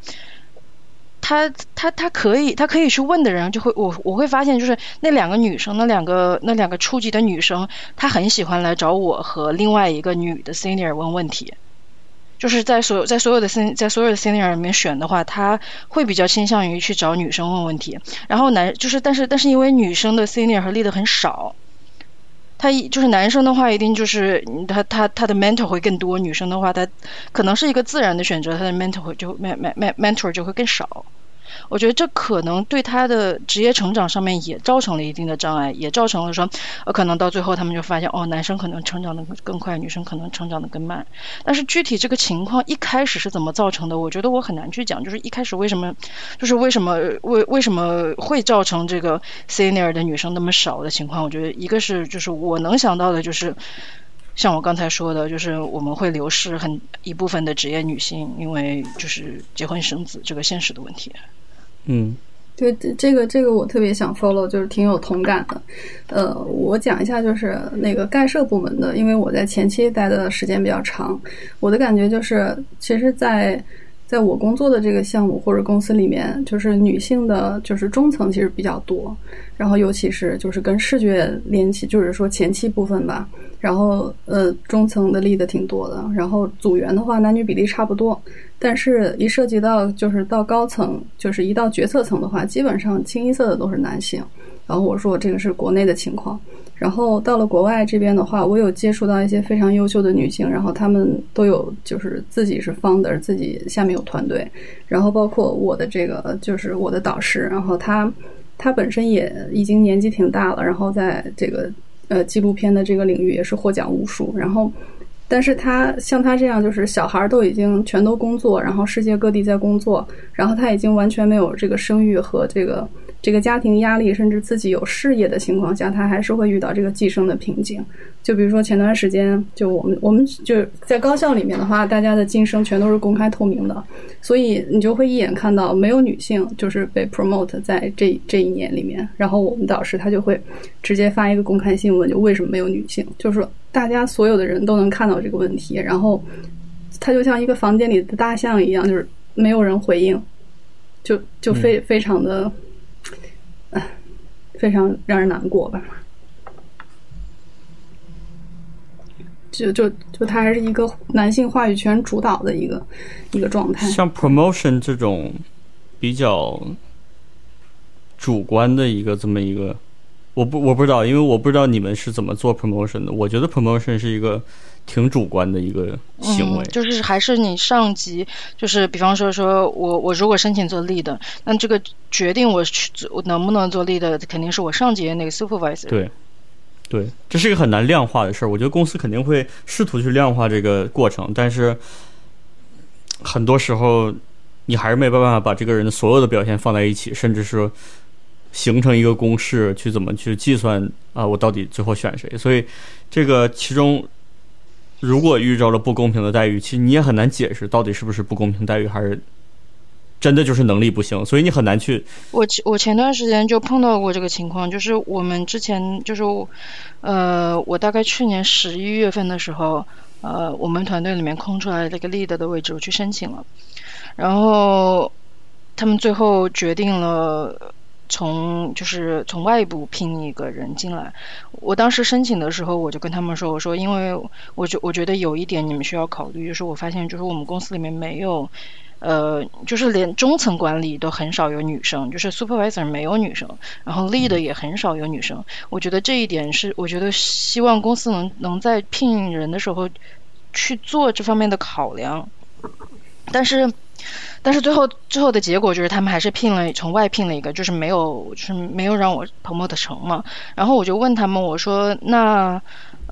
他他他可以他可以去问的人，就会我我会发现就是那两个女生，那两个那两个初级的女生，她很喜欢来找我和另外一个女的 senior 问问题。就是在所有在所有的 sen 在所有的 senior 里面选的话，他会比较倾向于去找女生问问题，然后男就是但是但是因为女生的 senior 和 lead 很少，他一就是男生的话一定就是他他他的 mentor 会更多，女生的话他可能是一个自然的选择，他的 mentor 会就 men men mentor 就会更少。我觉得这可能对他的职业成长上面也造成了一定的障碍，也造成了说，呃，可能到最后他们就发现，哦，男生可能成长的更快，女生可能成长的更慢。但是具体这个情况一开始是怎么造成的，我觉得我很难去讲。就是一开始为什么，就是为什么为为什么会造成这个 senior 的女生那么少的情况？我觉得一个是就是我能想到的就是，像我刚才说的，就是我们会流失很一部分的职业女性，因为就是结婚生子这个现实的问题。嗯，对，这个这个我特别想 follow，就是挺有同感的。呃，我讲一下，就是那个盖设部门的，因为我在前期待的时间比较长，我的感觉就是，其实，在在我工作的这个项目或者公司里面，就是女性的，就是中层其实比较多，然后尤其是就是跟视觉联系，就是说前期部分吧，然后呃中层的立的挺多的，然后组员的话男女比例差不多。但是，一涉及到就是到高层，就是一到决策层的话，基本上清一色的都是男性。然后我说这个是国内的情况。然后到了国外这边的话，我有接触到一些非常优秀的女性，然后她们都有就是自己是 founder，自己下面有团队。然后包括我的这个就是我的导师，然后他他本身也已经年纪挺大了，然后在这个呃纪录片的这个领域也是获奖无数。然后。但是他像他这样，就是小孩都已经全都工作，然后世界各地在工作，然后他已经完全没有这个生育和这个这个家庭压力，甚至自己有事业的情况下，他还是会遇到这个晋升的瓶颈。就比如说前段时间，就我们我们就在高校里面的话，大家的晋升全都是公开透明的，所以你就会一眼看到没有女性就是被 promote 在这这一年里面，然后我们导师他就会直接发一个公开新闻，就为什么没有女性，就是大家所有的人都能看到这个问题，然后他就像一个房间里的大象一样，就是没有人回应，就就非非常的，唉，非常让人难过吧。就就就他还是一个男性话语权主导的一个一个状态。像 promotion 这种比较主观的一个这么一个，我不我不知道，因为我不知道你们是怎么做 promotion 的。我觉得 promotion 是一个挺主观的一个行为，就是还是你上级，就是比方说说我我如果申请做 lead，那这个决定我去我能不能做 lead，肯定是我上级的那个 supervisor。对。对，这是一个很难量化的事儿。我觉得公司肯定会试图去量化这个过程，但是很多时候你还是没办法把这个人的所有的表现放在一起，甚至是形成一个公式去怎么去计算啊，我到底最后选谁？所以这个其中如果遇着了不公平的待遇，其实你也很难解释到底是不是不公平待遇，还是。真的就是能力不行，所以你很难去。我我前段时间就碰到过这个情况，就是我们之前就是，呃，我大概去年十一月份的时候，呃，我们团队里面空出来了一个 lead 的位置，我去申请了，然后他们最后决定了从就是从外部聘一个人进来。我当时申请的时候，我就跟他们说，我说因为我觉我觉得有一点你们需要考虑，就是我发现就是我们公司里面没有。呃，就是连中层管理都很少有女生，就是 supervisor 没有女生，然后 lead 也很少有女生。我觉得这一点是，我觉得希望公司能能在聘人的时候去做这方面的考量。但是，但是最后最后的结果就是他们还是聘了从外聘了一个，就是没有就是没有让我 promote 成嘛。然后我就问他们，我说那。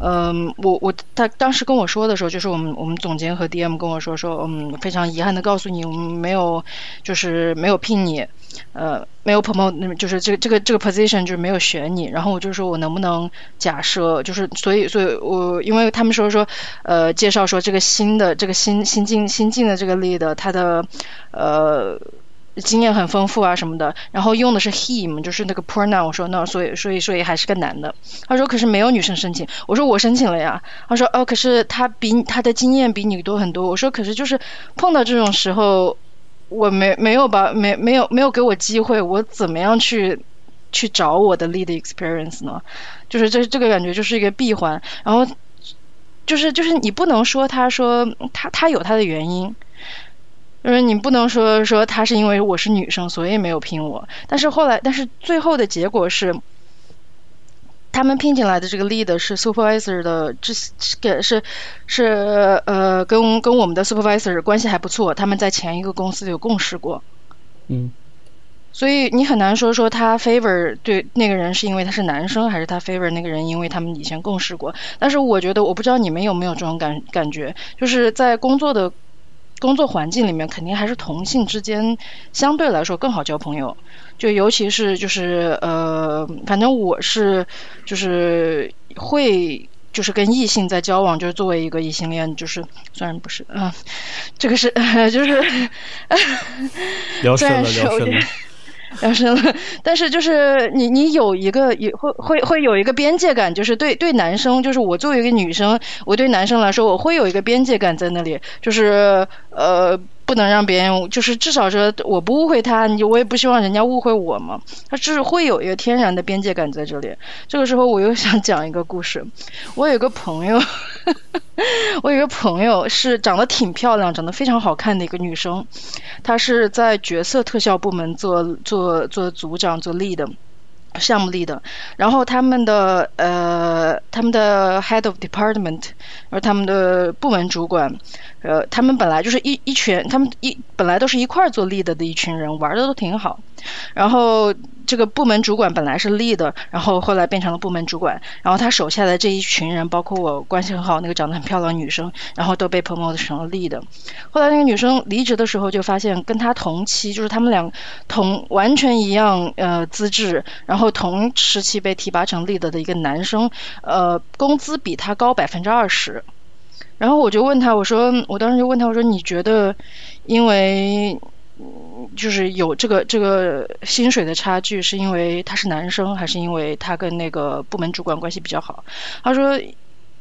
嗯，我我他当时跟我说的时候，就是我们我们总监和 DM 跟我说说，嗯，非常遗憾的告诉你，我们没有就是没有聘你，呃，没有 promote，就是这个这个这个 position 就是没有选你。然后我就说我能不能假设，就是所以所以我因为他们说说，呃，介绍说这个新的这个新新进新进的这个 lead，他的呃。经验很丰富啊什么的，然后用的是 him，就是那个 pronoun。我说那所以所以所以还是个男的。他说可是没有女生申请。我说我申请了呀。他说哦，可是他比他的经验比你多很多。我说可是就是碰到这种时候，我没没有把没没有没有给我机会，我怎么样去去找我的 lead experience 呢？就是这这个感觉就是一个闭环。然后就是就是你不能说他说他他有他的原因。就是你不能说说他是因为我是女生，所以没有聘我。但是后来，但是最后的结果是，他们聘进来的这个 lead 是 supervisor 的，这个是是呃，跟跟我们的 supervisor 关系还不错。他们在前一个公司有共事过。嗯。所以你很难说说他 favor 对那个人是因为他是男生，还是他 favor 那个人因为他们以前共事过。但是我觉得，我不知道你们有没有这种感感觉，就是在工作的。工作环境里面肯定还是同性之间相对来说更好交朋友，就尤其是就是呃，反正我是就是会就是跟异性在交往，就是作为一个异性恋，就是虽然不是嗯，这个是就是 聊深了，聊深了。要生了，但是就是你你有一个也会会会有一个边界感，就是对对男生，就是我作为一个女生，我对男生来说，我会有一个边界感在那里，就是呃。不能让别人，就是至少说我不误会他，你我也不希望人家误会我嘛。他是会有一个天然的边界感在这里。这个时候我又想讲一个故事。我有个朋友，我有个朋友是长得挺漂亮、长得非常好看的一个女生，她是在角色特效部门做做做组长、做 leader。项目力的，然后他们的呃，他们的 head of department，而他们的部门主管，呃，他们本来就是一一群，他们一本来都是一块做 lead 的一群人，玩的都挺好，然后。这个部门主管本来是 lead，然后后来变成了部门主管，然后他手下的这一群人，包括我关系很好那个长得很漂亮的女生，然后都被 promote 成了 lead。后来那个女生离职的时候，就发现跟她同期，就是他们俩同完全一样呃资质，然后同时期被提拔成 lead 的一个男生，呃，工资比她高百分之二十。然后我就问他，我说，我当时就问他，我说，你觉得因为？就是有这个这个薪水的差距，是因为他是男生，还是因为他跟那个部门主管关系比较好？他说，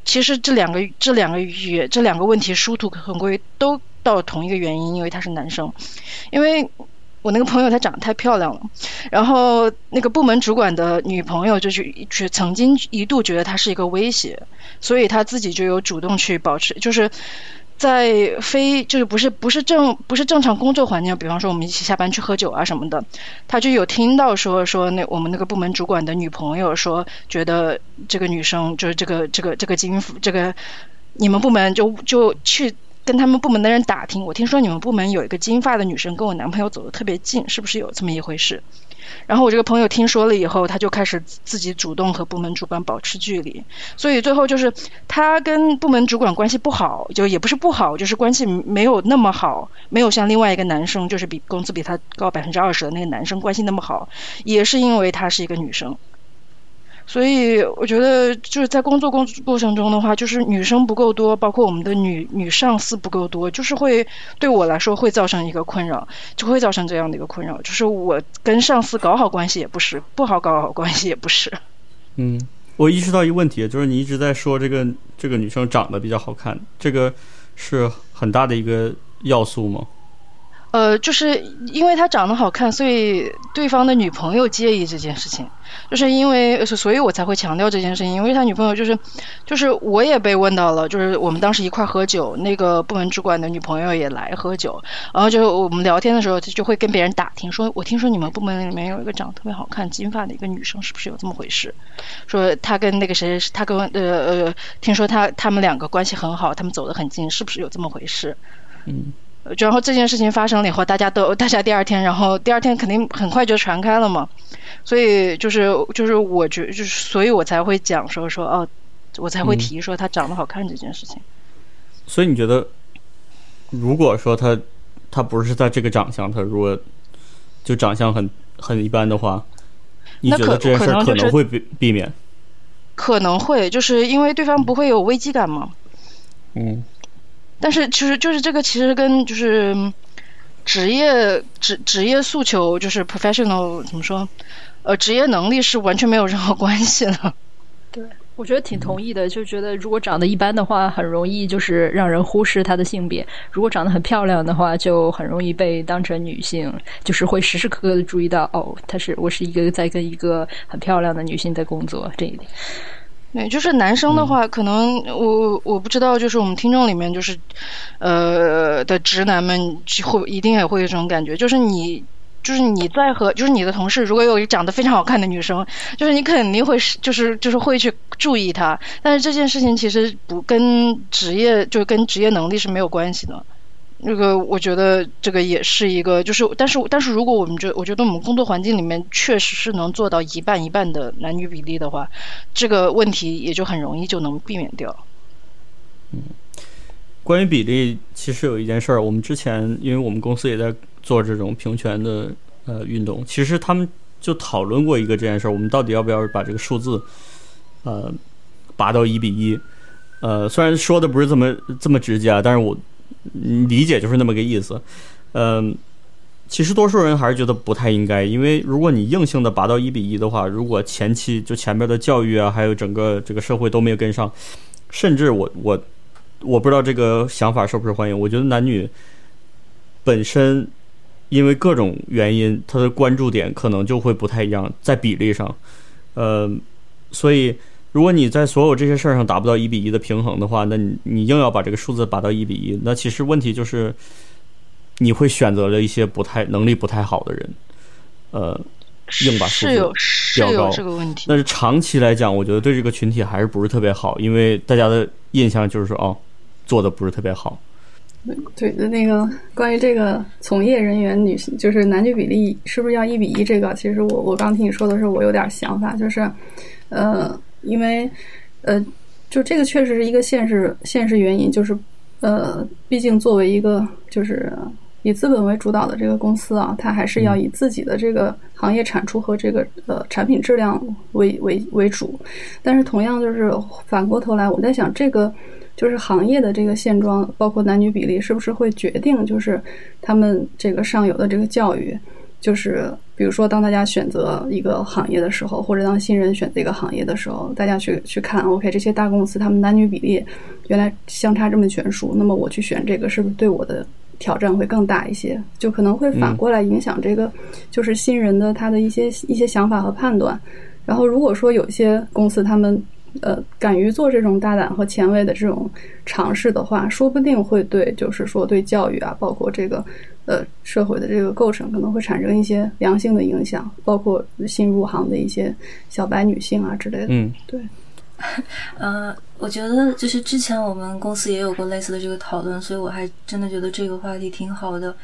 其实这两个这两个语这两个问题殊途同归，都到同一个原因，因为他是男生。因为我那个朋友他长得太漂亮了，然后那个部门主管的女朋友就去去曾经一度觉得他是一个威胁，所以他自己就有主动去保持，就是。在非就是不是不是正不是正常工作环境，比方说我们一起下班去喝酒啊什么的，他就有听到说说那我们那个部门主管的女朋友说，觉得这个女生就是这个这个这个金这个你们部门就就去跟他们部门的人打听，我听说你们部门有一个金发的女生跟我男朋友走的特别近，是不是有这么一回事？然后我这个朋友听说了以后，他就开始自己主动和部门主管保持距离，所以最后就是他跟部门主管关系不好，就也不是不好，就是关系没有那么好，没有像另外一个男生，就是比工资比他高百分之二十的那个男生关系那么好，也是因为她是一个女生。所以我觉得就是在工作工过程中的话，就是女生不够多，包括我们的女女上司不够多，就是会对我来说会造成一个困扰，就会造成这样的一个困扰，就是我跟上司搞好关系也不是，不好搞好关系也不是。嗯，我意识到一个问题，就是你一直在说这个这个女生长得比较好看，这个是很大的一个要素吗？呃，就是因为他长得好看，所以对方的女朋友介意这件事情，就是因为，所以我才会强调这件事情。因为他女朋友就是，就是我也被问到了，就是我们当时一块喝酒，那个部门主管的女朋友也来喝酒，然后就我们聊天的时候，就会跟别人打听，说我听说你们部门里面有一个长得特别好看、金发的一个女生，是不是有这么回事？说他跟那个谁，他跟呃呃，听说他他们两个关系很好，他们走得很近，是不是有这么回事？嗯。然后这件事情发生了以后，大家都 大家第二天，然后第二天肯定很快就传开了嘛，所以就是就是我觉就是所以我才会讲说说哦，我才会提说他长得好看这件事情。所以你觉得，如果说他他不是在这个长相，他如果就长相很很一般的话，你觉得这件事可能会避避免？可能会，就是因为对方不会有危机感嘛。嗯。但是其实就是这个，其实跟就是职业职职业诉求就是 professional 怎么说？呃，职业能力是完全没有任何关系的。对，我觉得挺同意的，就觉得如果长得一般的话，很容易就是让人忽视她的性别；如果长得很漂亮的话，就很容易被当成女性，就是会时时刻刻的注意到，哦，她是我是一个在跟一个很漂亮的女性在工作这一点。对，就是男生的话，可能我我不知道，就是我们听众里面，就是呃的直男们会一定也会有这种感觉，就是你就是你在和就是你的同事，如果有一长得非常好看的女生，就是你肯定会就是就是会去注意她，但是这件事情其实不跟职业就是跟职业能力是没有关系的。那个，我觉得这个也是一个，就是，但是，但是如果我们觉，我觉得我们工作环境里面确实是能做到一半一半的男女比例的话，这个问题也就很容易就能避免掉。嗯，关于比例，其实有一件事儿，我们之前，因为我们公司也在做这种平权的呃运动，其实他们就讨论过一个这件事儿，我们到底要不要把这个数字呃拔到一比一？呃，虽然说的不是这么这么直接啊，但是我。理解就是那么个意思，嗯，其实多数人还是觉得不太应该，因为如果你硬性的拔到一比一的话，如果前期就前边的教育啊，还有整个这个社会都没有跟上，甚至我我我不知道这个想法受不受欢迎。我觉得男女本身因为各种原因，他的关注点可能就会不太一样，在比例上，呃，所以。如果你在所有这些事儿上达不到一比一的平衡的话，那你你硬要把这个数字拔到一比一，那其实问题就是你会选择了一些不太能力不太好的人，呃，硬把数字调高。这个问题。但是长期来讲，我觉得对这个群体还是不是特别好，因为大家的印象就是说，哦，做的不是特别好。对那，那个关于这个从业人员女性就是男女比例是不是要一比一，这个其实我我刚听你说的时候，我有点想法，就是呃。因为，呃，就这个确实是一个现实现实原因，就是，呃，毕竟作为一个就是以资本为主导的这个公司啊，它还是要以自己的这个行业产出和这个呃产品质量为为为主。但是同样就是反过头来，我在想，这个就是行业的这个现状，包括男女比例，是不是会决定就是他们这个上游的这个教育？就是比如说，当大家选择一个行业的时候，或者当新人选择一个行业的时候，大家去去看，OK，这些大公司他们男女比例原来相差这么悬殊，那么我去选这个是不是对我的挑战会更大一些？就可能会反过来影响这个就是新人的他的一些一些想法和判断。然后如果说有一些公司他们呃敢于做这种大胆和前卫的这种尝试的话，说不定会对就是说对教育啊，包括这个。呃，社会的这个构成可能会产生一些良性的影响，包括新入行的一些小白女性啊之类的。嗯，对。呃，我觉得就是之前我们公司也有过类似的这个讨论，所以我还真的觉得这个话题挺好的。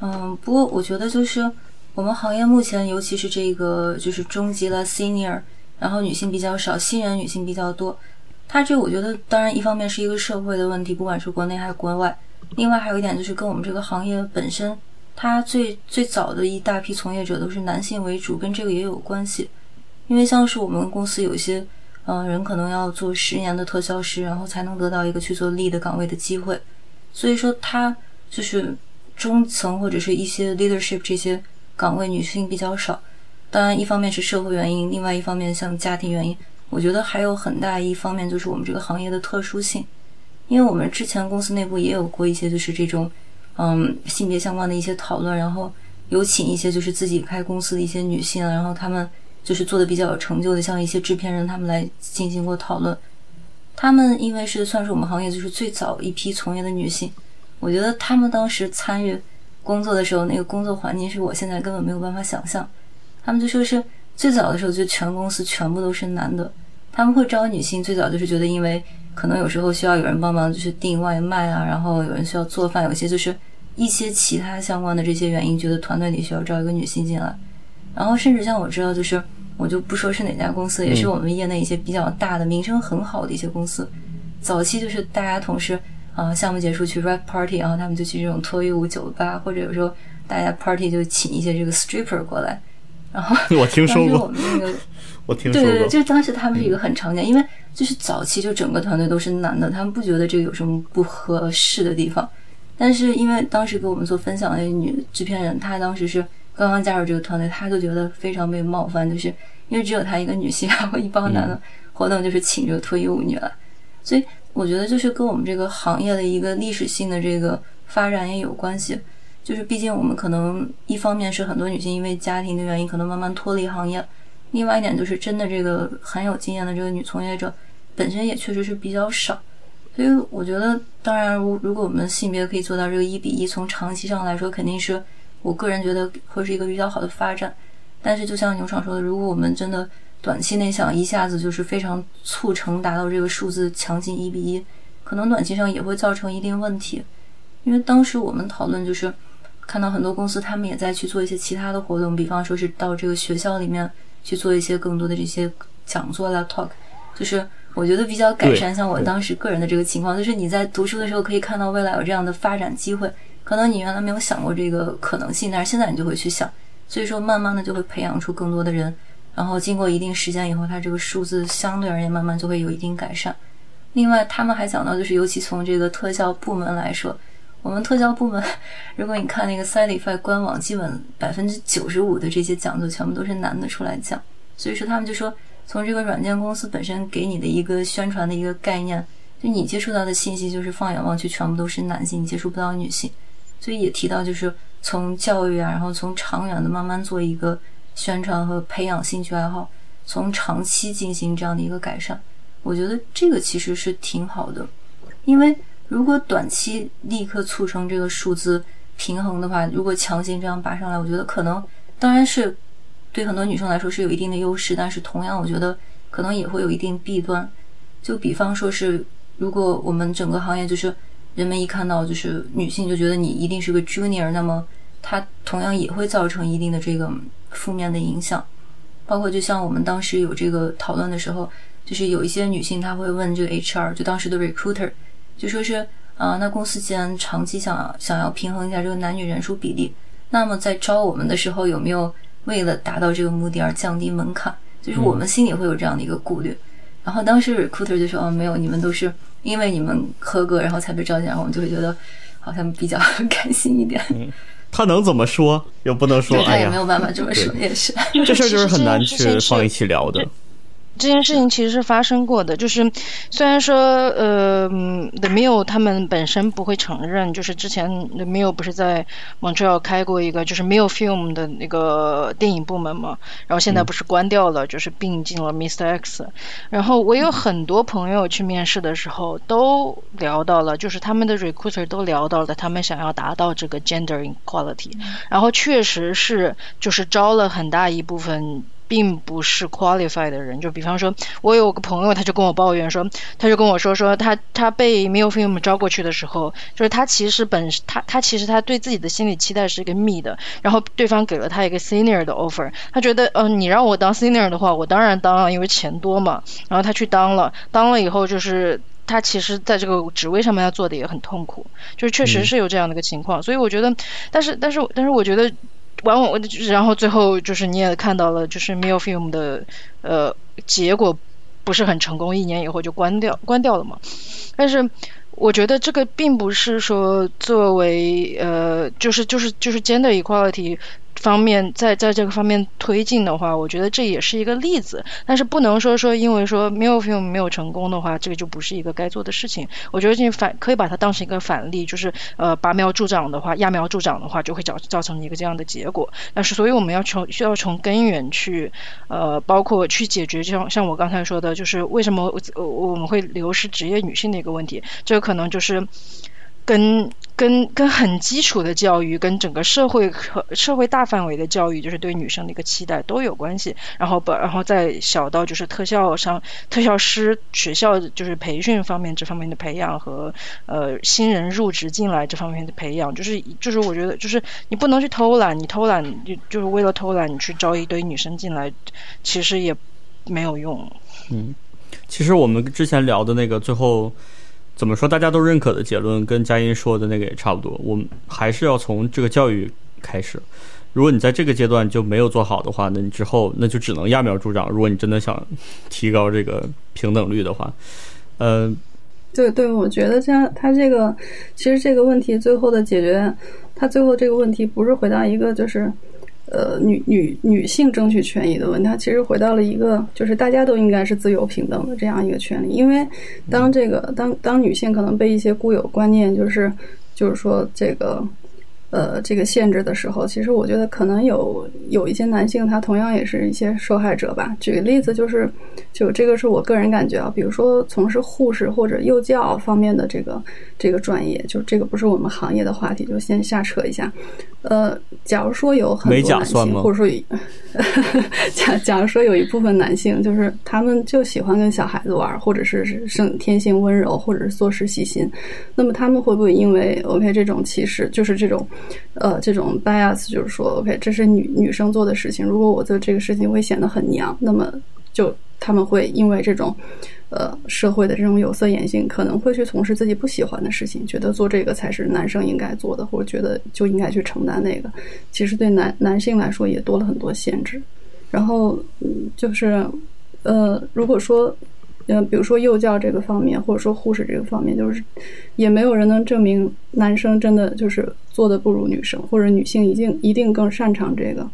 嗯，不过我觉得就是我们行业目前，尤其是这个就是中级了 senior，然后女性比较少，新人女性比较多。它这我觉得当然一方面是一个社会的问题，不管是国内还是国外。另外还有一点就是跟我们这个行业本身，它最最早的一大批从业者都是男性为主，跟这个也有关系。因为像是我们公司有一些，嗯，人可能要做十年的特效师，然后才能得到一个去做 lead 岗位的机会。所以说，他就是中层或者是一些 leadership 这些岗位女性比较少。当然，一方面是社会原因，另外一方面像家庭原因，我觉得还有很大一方面就是我们这个行业的特殊性。因为我们之前公司内部也有过一些就是这种，嗯，性别相关的一些讨论，然后有请一些就是自己开公司的一些女性，然后他们就是做的比较有成就的，像一些制片人他们来进行过讨论。他们因为是算是我们行业就是最早一批从业的女性，我觉得他们当时参与工作的时候，那个工作环境是我现在根本没有办法想象。他们就说是最早的时候就全公司全部都是男的，他们会招女性，最早就是觉得因为。可能有时候需要有人帮忙，就是订外卖啊，然后有人需要做饭，有些就是一些其他相关的这些原因，觉得团队里需要招一个女性进来。然后甚至像我知道，就是我就不说是哪家公司，也是我们业内一些比较大的、名声很好的一些公司。早期就是大家同事啊，项目结束去 rap party，然后他们就去这种脱衣舞酒吧，或者有时候大家 party 就请一些这个 stripper 过来。然后 我听说过，我们那个 我听说过，对对对，就当时他们是一个很常见，因为。就是早期就整个团队都是男的，他们不觉得这个有什么不合适的地方。但是因为当时给我们做分享的女制片人，她当时是刚刚加入这个团队，她就觉得非常被冒犯，就是因为只有她一个女性，然后一帮男的活动就是请这个脱衣舞女来，所以我觉得就是跟我们这个行业的一个历史性的这个发展也有关系。就是毕竟我们可能一方面是很多女性因为家庭的原因可能慢慢脱离行业，另外一点就是真的这个很有经验的这个女从业者本身也确实是比较少。所以我觉得，当然，如如果我们性别可以做到这个一比一，从长期上来说，肯定是我个人觉得会是一个比较好的发展。但是，就像牛爽说的，如果我们真的短期内想一下子就是非常促成达到这个数字强劲一比一，可能短期上也会造成一定问题。因为当时我们讨论就是看到很多公司他们也在去做一些其他的活动，比方说是到这个学校里面去做一些更多的这些讲座啦 talk，就是。我觉得比较改善，像我当时个人的这个情况，就是你在读书的时候可以看到未来有这样的发展机会，可能你原来没有想过这个可能性，但是现在你就会去想，所以说慢慢的就会培养出更多的人，然后经过一定时间以后，它这个数字相对而言慢慢就会有一定改善。另外，他们还讲到，就是尤其从这个特效部门来说，我们特教部门，如果你看那个 s i d e f y 官网，基本百分之九十五的这些讲座全部都是男的出来讲，所以说他们就说。从这个软件公司本身给你的一个宣传的一个概念，就你接触到的信息就是放眼望去全部都是男性，你接触不到女性，所以也提到就是从教育啊，然后从长远的慢慢做一个宣传和培养兴趣爱好，从长期进行这样的一个改善，我觉得这个其实是挺好的，因为如果短期立刻促成这个数字平衡的话，如果强行这样拔上来，我觉得可能当然是。对很多女生来说是有一定的优势，但是同样我觉得可能也会有一定弊端。就比方说是，如果我们整个行业就是人们一看到就是女性就觉得你一定是个 junior，那么它同样也会造成一定的这个负面的影响。包括就像我们当时有这个讨论的时候，就是有一些女性她会问这个 HR，就当时的 recruiter，就说是啊，那公司既然长期想想要平衡一下这个男女人数比例，那么在招我们的时候有没有？为了达到这个目的而降低门槛，就是我们心里会有这样的一个顾虑。然后当时 recruiter 就说：“哦，没有，你们都是因为你们合格，然后才被招进来。”我们就会觉得好像比较 开心一点。他能怎么说？又不能说，他也没有办法这么说，也是。这事儿就是很难去放一起聊的。这件事情其实是发生过的，就是虽然说呃，The Mill 他们本身不会承认，就是之前 The Mill 不是在 Montreal 开过一个就是 Mill Film 的那个电影部门嘛，然后现在不是关掉了，就是并进了 Mr X。然后我有很多朋友去面试的时候都聊到了，就是他们的 recruiter 都聊到了他们想要达到这个 gender equality，然后确实是就是招了很大一部分。并不是 qualified 的人，就比方说，我有个朋友，他就跟我抱怨说，他就跟我说说，他他被 m i l film 招过去的时候，就是他其实本他他其实他对自己的心理期待是一个 me 的，然后对方给了他一个 senior 的 offer，他觉得，嗯，你让我当 senior 的话，我当然当了，因为钱多嘛，然后他去当了，当了以后就是他其实在这个职位上面他做的也很痛苦，就是确实是有这样的一个情况，所以我觉得，但是但是但是我觉得。完我，然后最后就是你也看到了，就是 Mill Film 的呃结果不是很成功，一年以后就关掉关掉了嘛。但是我觉得这个并不是说作为呃就是就是就是 gender equality。方面在在这个方面推进的话，我觉得这也是一个例子，但是不能说说因为说 m i l film 没有成功的话，这个就不是一个该做的事情。我觉得这反可以把它当成一个反例，就是呃拔苗助长的话，揠苗助长的话，就会造造成一个这样的结果。但是所以我们要从需要从根源去呃包括去解决，像像我刚才说的，就是为什么我我们会流失职业女性的一个问题，这个可能就是跟。跟跟很基础的教育，跟整个社会和社会大范围的教育，就是对女生的一个期待都有关系。然后不，然后再小到就是特效上，特效师学校就是培训方面这方面的培养和呃新人入职进来这方面的培养，就是就是我觉得就是你不能去偷懒，你偷懒就就是为了偷懒，你去招一堆女生进来，其实也没有用。嗯，其实我们之前聊的那个最后。怎么说？大家都认可的结论跟佳音说的那个也差不多。我们还是要从这个教育开始。如果你在这个阶段就没有做好的话，那你之后那就只能揠苗助长。如果你真的想提高这个平等率的话，呃，对对，我觉得这样，他这个其实这个问题最后的解决，他最后这个问题不是回到一个就是，呃，女女女性争取权益的问题，其实回到了一个就是大家都应该是自由平等的这样一个权利。因为当这个当当女性可能被一些固有观念就是就是说这个。呃，这个限制的时候，其实我觉得可能有有一些男性，他同样也是一些受害者吧。举个例子，就是就这个是我个人感觉啊，比如说从事护士或者幼教方面的这个这个专业，就这个不是我们行业的话题，就先瞎扯一下。呃，假如说有很多男性，或者说，假假如说有一部分男性，就是他们就喜欢跟小孩子玩，或者是生天性温柔，或者是做事细心，那么他们会不会因为 OK 这种歧视，就是这种？呃，这种 bias 就是说，OK，这是女女生做的事情。如果我做这个事情会显得很娘，那么就他们会因为这种呃社会的这种有色眼镜，可能会去从事自己不喜欢的事情，觉得做这个才是男生应该做的，或者觉得就应该去承担那个。其实对男男性来说也多了很多限制。然后嗯，就是呃，如果说。嗯，比如说幼教这个方面，或者说护士这个方面，就是也没有人能证明男生真的就是做的不如女生，或者女性一定一定更擅长这个。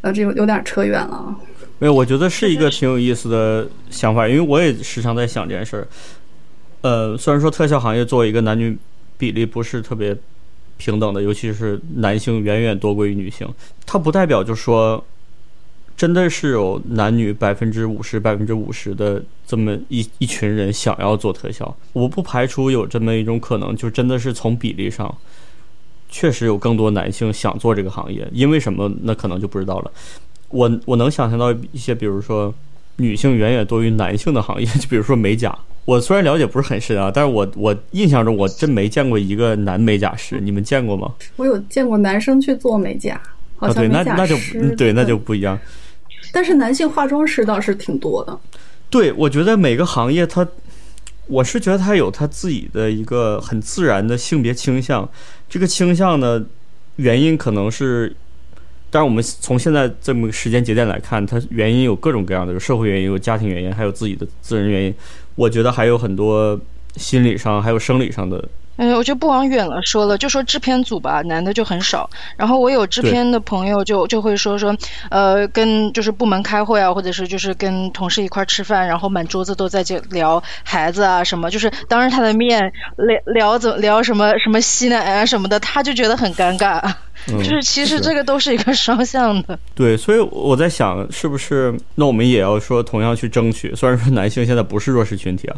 呃，这有有点扯远了啊。没有，我觉得是一个挺有意思的想法，因为我也时常在想这件事儿。呃，虽然说特效行业作为一个男女比例不是特别平等的，尤其是男性远远多过于女性，它不代表就说。真的是有男女百分之五十、百分之五十的这么一一群人想要做特效，我不排除有这么一种可能，就真的是从比例上，确实有更多男性想做这个行业。因为什么？那可能就不知道了。我我能想象到一些，比如说女性远远多于男性的行业，就比如说美甲。我虽然了解不是很深啊，但是我我印象中我真没见过一个男美甲师，你们见过吗？我有见过男生去做美甲，好像美甲师对，那就不一样。但是男性化妆师倒是挺多的，对，我觉得每个行业它，我是觉得它有它自己的一个很自然的性别倾向，这个倾向呢，原因可能是，当然我们从现在这么个时间节点来看，它原因有各种各样的，有社会原因，有家庭原因，还有自己的自然原因，我觉得还有很多心理上还有生理上的。嗯，我就不往远了说了，就说制片组吧，男的就很少。然后我有制片的朋友就就会说说，呃，跟就是部门开会啊，或者是就是跟同事一块吃饭，然后满桌子都在这聊孩子啊什么，就是当着他的面聊聊怎聊什么什么吸奶啊什么的，他就觉得很尴尬。就是其实这个都是一个双向的。对，所以我在想，是不是那我们也要说同样去争取？虽然说男性现在不是弱势群体啊。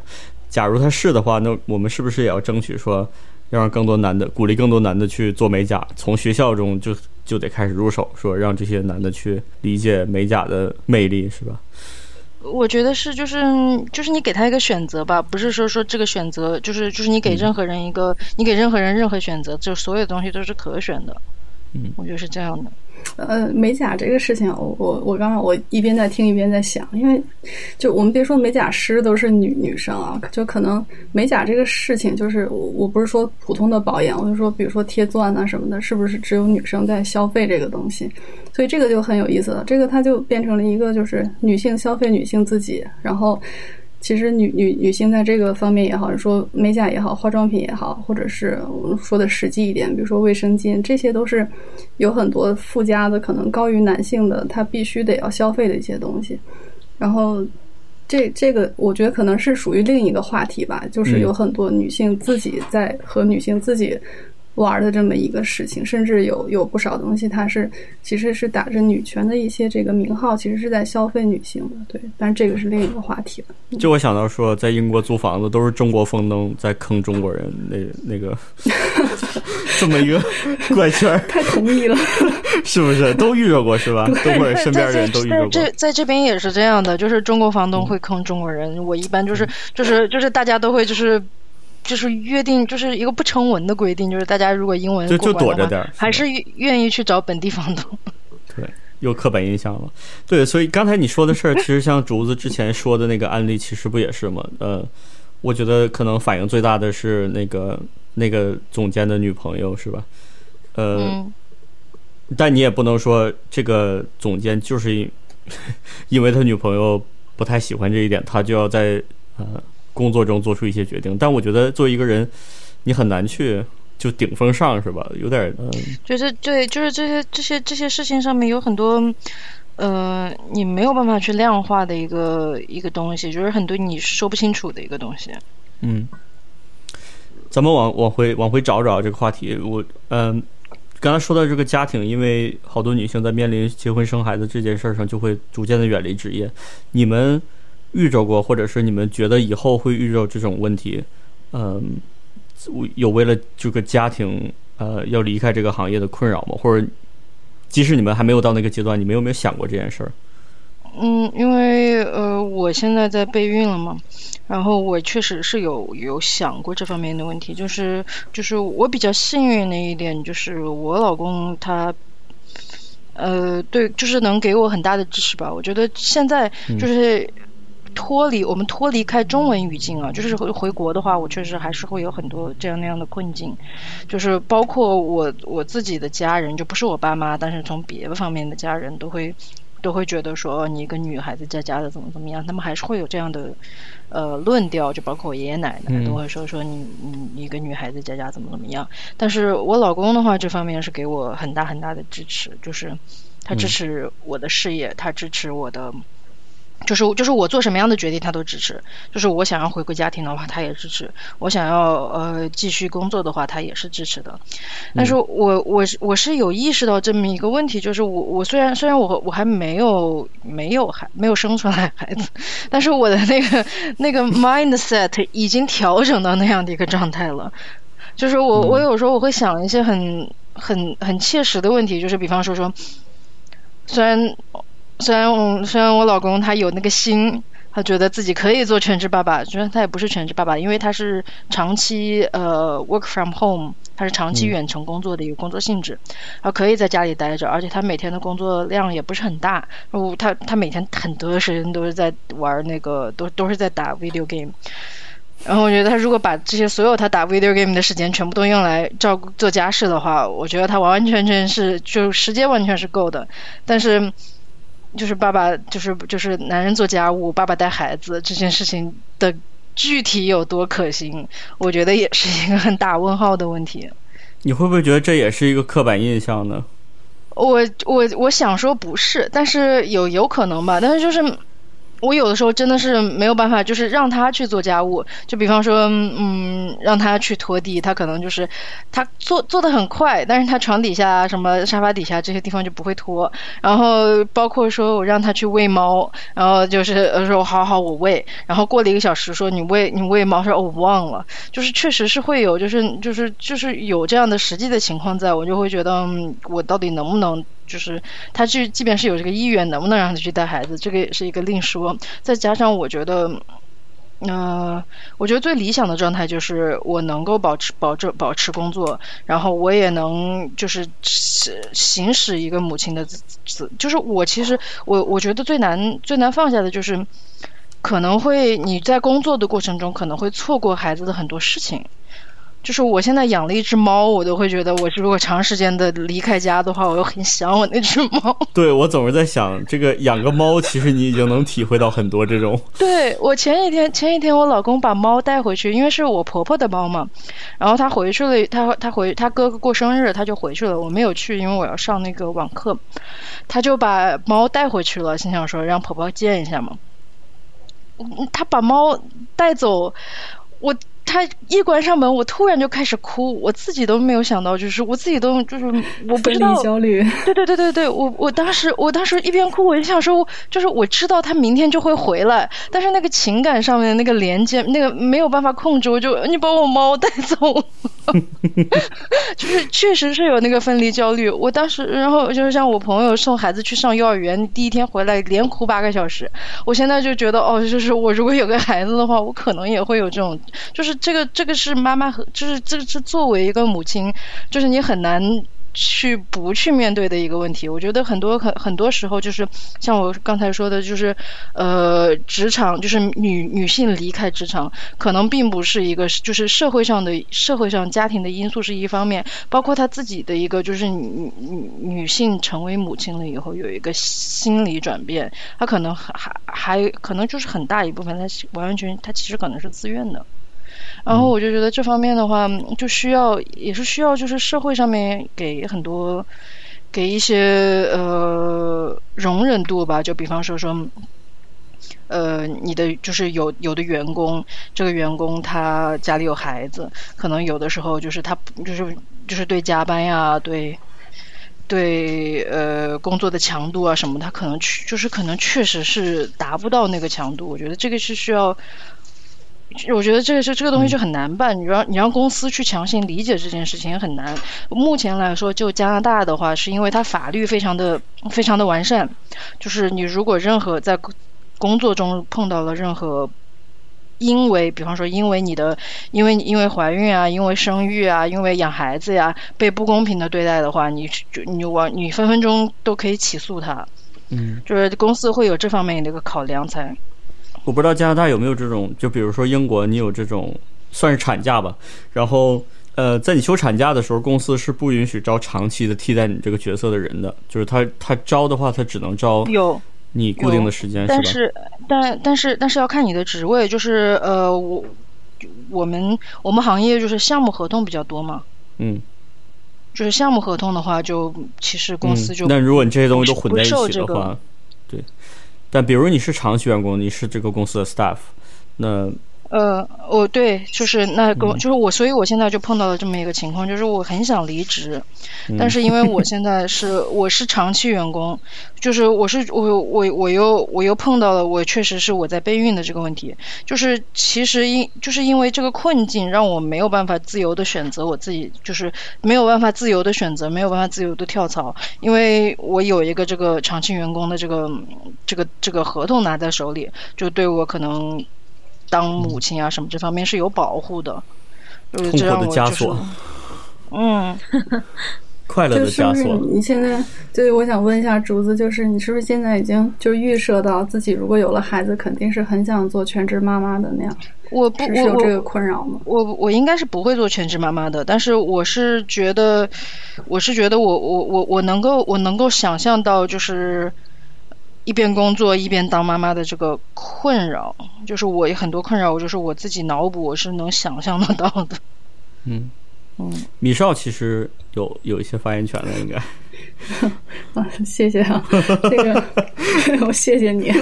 假如他是的话，那我们是不是也要争取说，要让更多男的鼓励更多男的去做美甲？从学校中就就得开始入手，说让这些男的去理解美甲的魅力，是吧？我觉得是，就是就是你给他一个选择吧，不是说说这个选择就是就是你给任何人一个，你给任何人任何选择，就所有东西都是可选的。嗯，我觉得是这样的。呃，美甲这个事情，我我我刚刚我一边在听一边在想，因为就我们别说美甲师都是女女生啊，就可能美甲这个事情，就是我我不是说普通的保养，我就说比如说贴钻啊什么的，是不是只有女生在消费这个东西？所以这个就很有意思了，这个它就变成了一个就是女性消费女性自己，然后。其实女女女性在这个方面也好，说美甲也好，化妆品也好，或者是我们说的实际一点，比如说卫生巾，这些都是有很多附加的，可能高于男性的，他必须得要消费的一些东西。然后这这个我觉得可能是属于另一个话题吧，就是有很多女性自己在和女性自己。玩的这么一个事情，甚至有有不少东西，它是其实是打着女权的一些这个名号，其实是在消费女性的，对。但是这个是另一个话题了。就我想到说，在英国租房子都是中国房东在坑中国人，那那个 这么一个 怪圈儿，太同意了，是不是？都遇到过是吧？都会身边人都遇到过。这在这边也是这样的，就是中国房东会坑中国人。我一般就是就是就是大家都会就是。就是约定，就是一个不成文的规定，就是大家如果英文就就躲着点，还是愿意去找本地房东。对，有刻板印象了。对，所以刚才你说的事儿，其实像竹子之前说的那个案例，其实不也是吗？呃，我觉得可能反应最大的是那个那个总监的女朋友，是吧？呃，但你也不能说这个总监就是因 因为他女朋友不太喜欢这一点，他就要在呃。工作中做出一些决定。但我觉得作为一个人，你很难去就顶风上，是吧？有点嗯，就是对，就是这些这些这些事情上面有很多，呃，你没有办法去量化的一个一个东西，就是很多你说不清楚的一个东西。嗯，咱们往往回往回找找这个话题。我嗯，刚才说到这个家庭，因为好多女性在面临结婚生孩子这件事上，就会逐渐的远离职业。你们遇着过，或者是你们觉得以后会遇着这种问题？嗯，有为了这个家庭呃要离开这个行业的困扰吗？或者即使你们还没有到那个阶段，你们有没有想过这件事儿？嗯，因为呃，我现在在备孕了嘛，然后我确实是有有想过这方面的问题，就是就是我比较幸运的一点，就是我老公他，呃，对，就是能给我很大的支持吧。我觉得现在就是脱离我们脱离开中文语境啊，就是回回国的话，我确实还是会有很多这样那样的困境，就是包括我我自己的家人，就不是我爸妈，但是从别的方面的家人都会。都会觉得说你一个女孩子在家的怎么怎么样，他们还是会有这样的呃论调，就包括我爷爷奶奶都会说说你你一个女孩子在家怎么怎么样。但是我老公的话，这方面是给我很大很大的支持，就是他支持我的事业，他支持我的。就是就是我做什么样的决定他都支持，就是我想要回归家庭的话他也支持，我想要呃继续工作的话他也是支持的。但是我我我是有意识到这么一个问题，就是我我虽然虽然我我还没有没有还没有生出来孩子，但是我的那个那个 mindset 已经调整到那样的一个状态了。就是我我有时候我会想一些很很很切实的问题，就是比方说说虽然。虽然我虽然我老公他有那个心，他觉得自己可以做全职爸爸，虽然他也不是全职爸爸，因为他是长期呃 work from home，他是长期远程工作的一个工作性质，他可以在家里待着，而且他每天的工作量也不是很大，他他每天很多时间都是在玩那个，都都是在打 video game，然后我觉得他如果把这些所有他打 video game 的时间全部都用来照顾做家事的话，我觉得他完完全全是就时间完全是够的，但是。就是爸爸，就是就是男人做家务，爸爸带孩子这件事情的具体有多可行，我觉得也是一个很大问号的问题。你会不会觉得这也是一个刻板印象呢？我我我想说不是，但是有有可能吧，但是就是。我有的时候真的是没有办法，就是让他去做家务，就比方说，嗯，让他去拖地，他可能就是他做做的很快，但是他床底下、什么沙发底下这些地方就不会拖。然后包括说我让他去喂猫，然后就是说好好我喂，然后过了一个小时说你喂你喂猫，说哦我忘了，就是确实是会有，就是就是就是有这样的实际的情况在，我就会觉得我到底能不能。就是他去，即便是有这个意愿，能不能让他去带孩子，这个也是一个另说。再加上我觉得，嗯，我觉得最理想的状态就是我能够保持、保证、保持工作，然后我也能就是行使一个母亲的子。就是我其实我我觉得最难最难放下的就是，可能会你在工作的过程中可能会错过孩子的很多事情。就是我现在养了一只猫，我都会觉得，我如果长时间的离开家的话，我又很想我那只猫。对，我总是在想，这个养个猫，其实你已经能体会到很多这种。对我前几天，前几天我老公把猫带回去，因为是我婆婆的猫嘛，然后他回去了，他他回他哥哥过生日，他就回去了，我没有去，因为我要上那个网课，他就把猫带回去了，心想说让婆婆见一下嘛。他把猫带走，我。他一关上门，我突然就开始哭，我自己都没有想到，就是我自己都就是我不知道焦虑。对对对对对，我我当时我当时一边哭，我就想说，就是我知道他明天就会回来，但是那个情感上面那个连接，那个没有办法控制，我就你把我猫带走，就是确实是有那个分离焦虑。我当时，然后就是像我朋友送孩子去上幼儿园，第一天回来连哭八个小时。我现在就觉得，哦，就是我如果有个孩子的话，我可能也会有这种，就是。这个这个是妈妈和就是这个是作为一个母亲，就是你很难去不去面对的一个问题。我觉得很多很很多时候就是像我刚才说的，就是呃，职场就是女女性离开职场，可能并不是一个就是社会上的社会上家庭的因素是一方面，包括她自己的一个就是女女女性成为母亲了以后有一个心理转变，她可能还还还可能就是很大一部分，她完完全全她其实可能是自愿的。然后我就觉得这方面的话，就需要也是需要，就是社会上面给很多给一些呃容忍度吧。就比方说说，呃，你的就是有有的员工，这个员工他家里有孩子，可能有的时候就是他就是就是对加班呀，对对呃工作的强度啊什么，他可能去就是可能确实是达不到那个强度。我觉得这个是需要。我觉得这个是这个东西就很难办，你让你让公司去强行理解这件事情也很难。目前来说，就加拿大的话，是因为它法律非常的非常的完善，就是你如果任何在工作中碰到了任何因为，比方说因为你的因为因为怀孕啊，因为生育啊，因为养孩子呀，被不公平的对待的话，你就你往你分分钟都可以起诉他。嗯，就是公司会有这方面的一个考量才。我不知道加拿大有没有这种，就比如说英国，你有这种算是产假吧。然后，呃，在你休产假的时候，公司是不允许招长期的替代你这个角色的人的。就是他他招的话，他只能招有你固定的时间，但是但但是但是要看你的职位，就是呃，我我们我们行业就是项目合同比较多嘛。嗯。就是项目合同的话，就其实公司就那如果你这些东西都混在一起的话，对。但比如你是长期员工，你是这个公司的 staff，那。呃，我对，就是那个，就是我，所以我现在就碰到了这么一个情况，就是我很想离职，但是因为我现在是 我是长期员工，就是我是我我我又我又碰到了我确实是我在备孕的这个问题，就是其实因就是因为这个困境让我没有办法自由的选择我自己，就是没有办法自由的选择，没有办法自由的跳槽，因为我有一个这个长期员工的这个这个这个合同拿在手里，就对我可能。当母亲啊，什么这方面是有保护的，痛苦的枷锁。嗯，快乐的枷锁。你现在，对，我想问一下竹子，就是你是不是现在已经就预设到自己如果有了孩子，肯定是很想做全职妈妈的那样？我不，我有这个困扰吗？我我应该是不会做全职妈妈的，但是我是觉得，我是觉得我我我我能够我能够想象到就是。一边工作一边当妈妈的这个困扰，就是我有很多困扰，我就是我自己脑补，我是能想象得到的。嗯嗯，米少其实有有一些发言权了，应该。啊，谢谢啊，这个 我谢谢你。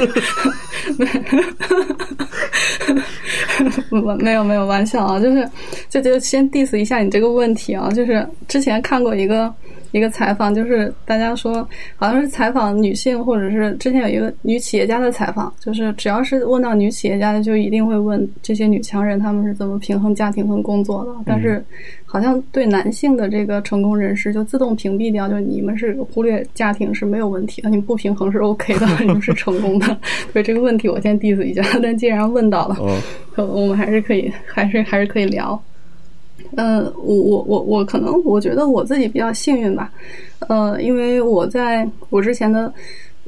没 没有没有玩笑啊，就是就就先 diss 一下你这个问题啊，就是之前看过一个。一个采访，就是大家说好像是采访女性，或者是之前有一个女企业家的采访，就是只要是问到女企业家的，就一定会问这些女强人她们是怎么平衡家庭和工作的。但是好像对男性的这个成功人士就自动屏蔽掉，就你们是忽略家庭是没有问题的，你们不平衡是 OK 的，你们是成功的。所以这个问题我先 diss 一下，但既然问到了，我们还是可以，还是还是可以聊。嗯，我我我我可能我觉得我自己比较幸运吧，呃，因为我在我之前的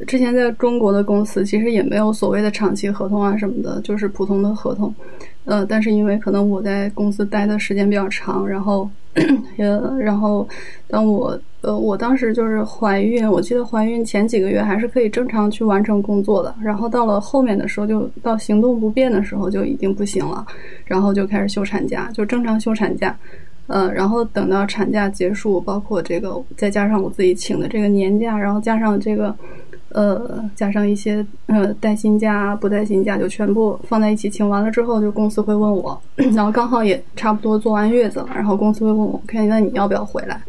之前在中国的公司其实也没有所谓的长期合同啊什么的，就是普通的合同，呃，但是因为可能我在公司待的时间比较长，然后。呃，然后当我呃，我当时就是怀孕，我记得怀孕前几个月还是可以正常去完成工作的，然后到了后面的时候，就到行动不便的时候就已经不行了，然后就开始休产假，就正常休产假，呃，然后等到产假结束，包括这个再加上我自己请的这个年假，然后加上这个。呃，加上一些呃带薪假、不带薪假，就全部放在一起请完了之后，就公司会问我，然后刚好也差不多做完月子了，然后公司会问我，看那你要不要回来？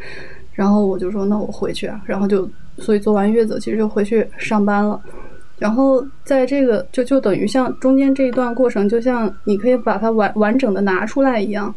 然后我就说那我回去啊，然后就所以做完月子其实就回去上班了，然后在这个就就等于像中间这一段过程，就像你可以把它完完整的拿出来一样。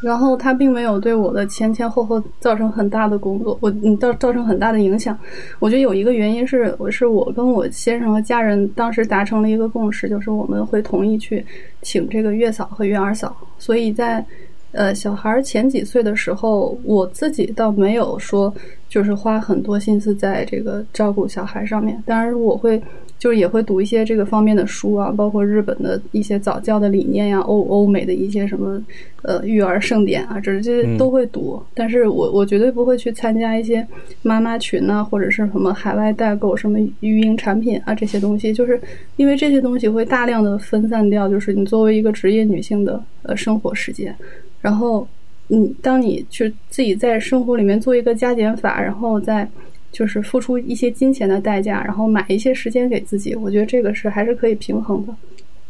然后他并没有对我的前前后后造成很大的工作，我嗯造造成很大的影响。我觉得有一个原因是，我是我跟我先生和家人当时达成了一个共识，就是我们会同意去请这个月嫂和月儿嫂。所以在呃，小孩儿前几岁的时候，我自己倒没有说就是花很多心思在这个照顾小孩上面。当然，我会就是也会读一些这个方面的书啊，包括日本的一些早教的理念呀，欧欧美的一些什么呃育儿盛典啊，这这都会读。但是我我绝对不会去参加一些妈妈群啊，或者是什么海外代购、什么育婴产品啊这些东西，就是因为这些东西会大量的分散掉，就是你作为一个职业女性的呃生活时间。然后，嗯，当你去自己在生活里面做一个加减法，然后再就是付出一些金钱的代价，然后买一些时间给自己，我觉得这个是还是可以平衡的。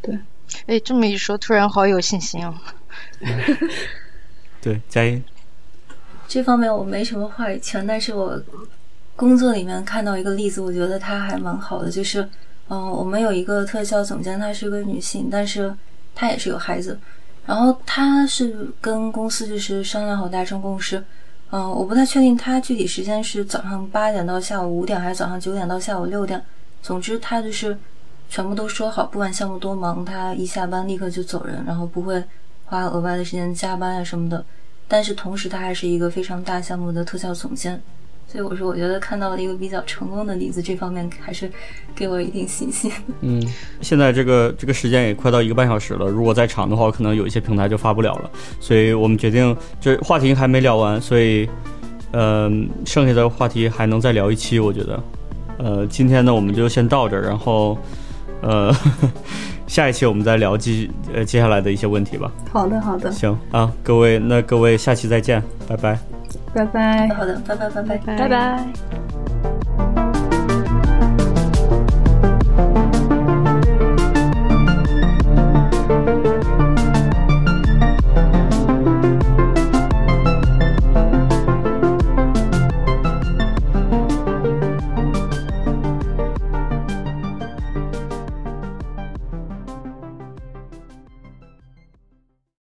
对，哎，这么一说，突然好有信心哦。对，佳音，这方面我没什么话语权，但是我工作里面看到一个例子，我觉得他还蛮好的，就是，嗯，我们有一个特效总监，她是个女性，但是她也是有孩子。然后她是跟公司就是商量好达成共识，嗯，我不太确定他具体时间是早上八点到下午五点，还是早上九点到下午六点。总之他就是全部都说好，不管项目多忙，他一下班立刻就走人，然后不会花额外的时间加班啊什么的。但是同时他还是一个非常大项目的特效总监。所以我说，我觉得看到了一个比较成功的例子，这方面还是给我一定信心。嗯，现在这个这个时间也快到一个半小时了，如果再长的话，可能有一些平台就发不了了。所以我们决定，这话题还没聊完，所以，嗯，剩下的话题还能再聊一期，我觉得。呃，今天呢，我们就先到这儿，然后，呃，下一期我们再聊接呃接下来的一些问题吧。好的，好的。行啊，各位，那各位下期再见，拜拜。拜拜。好的拜拜拜拜。拜拜。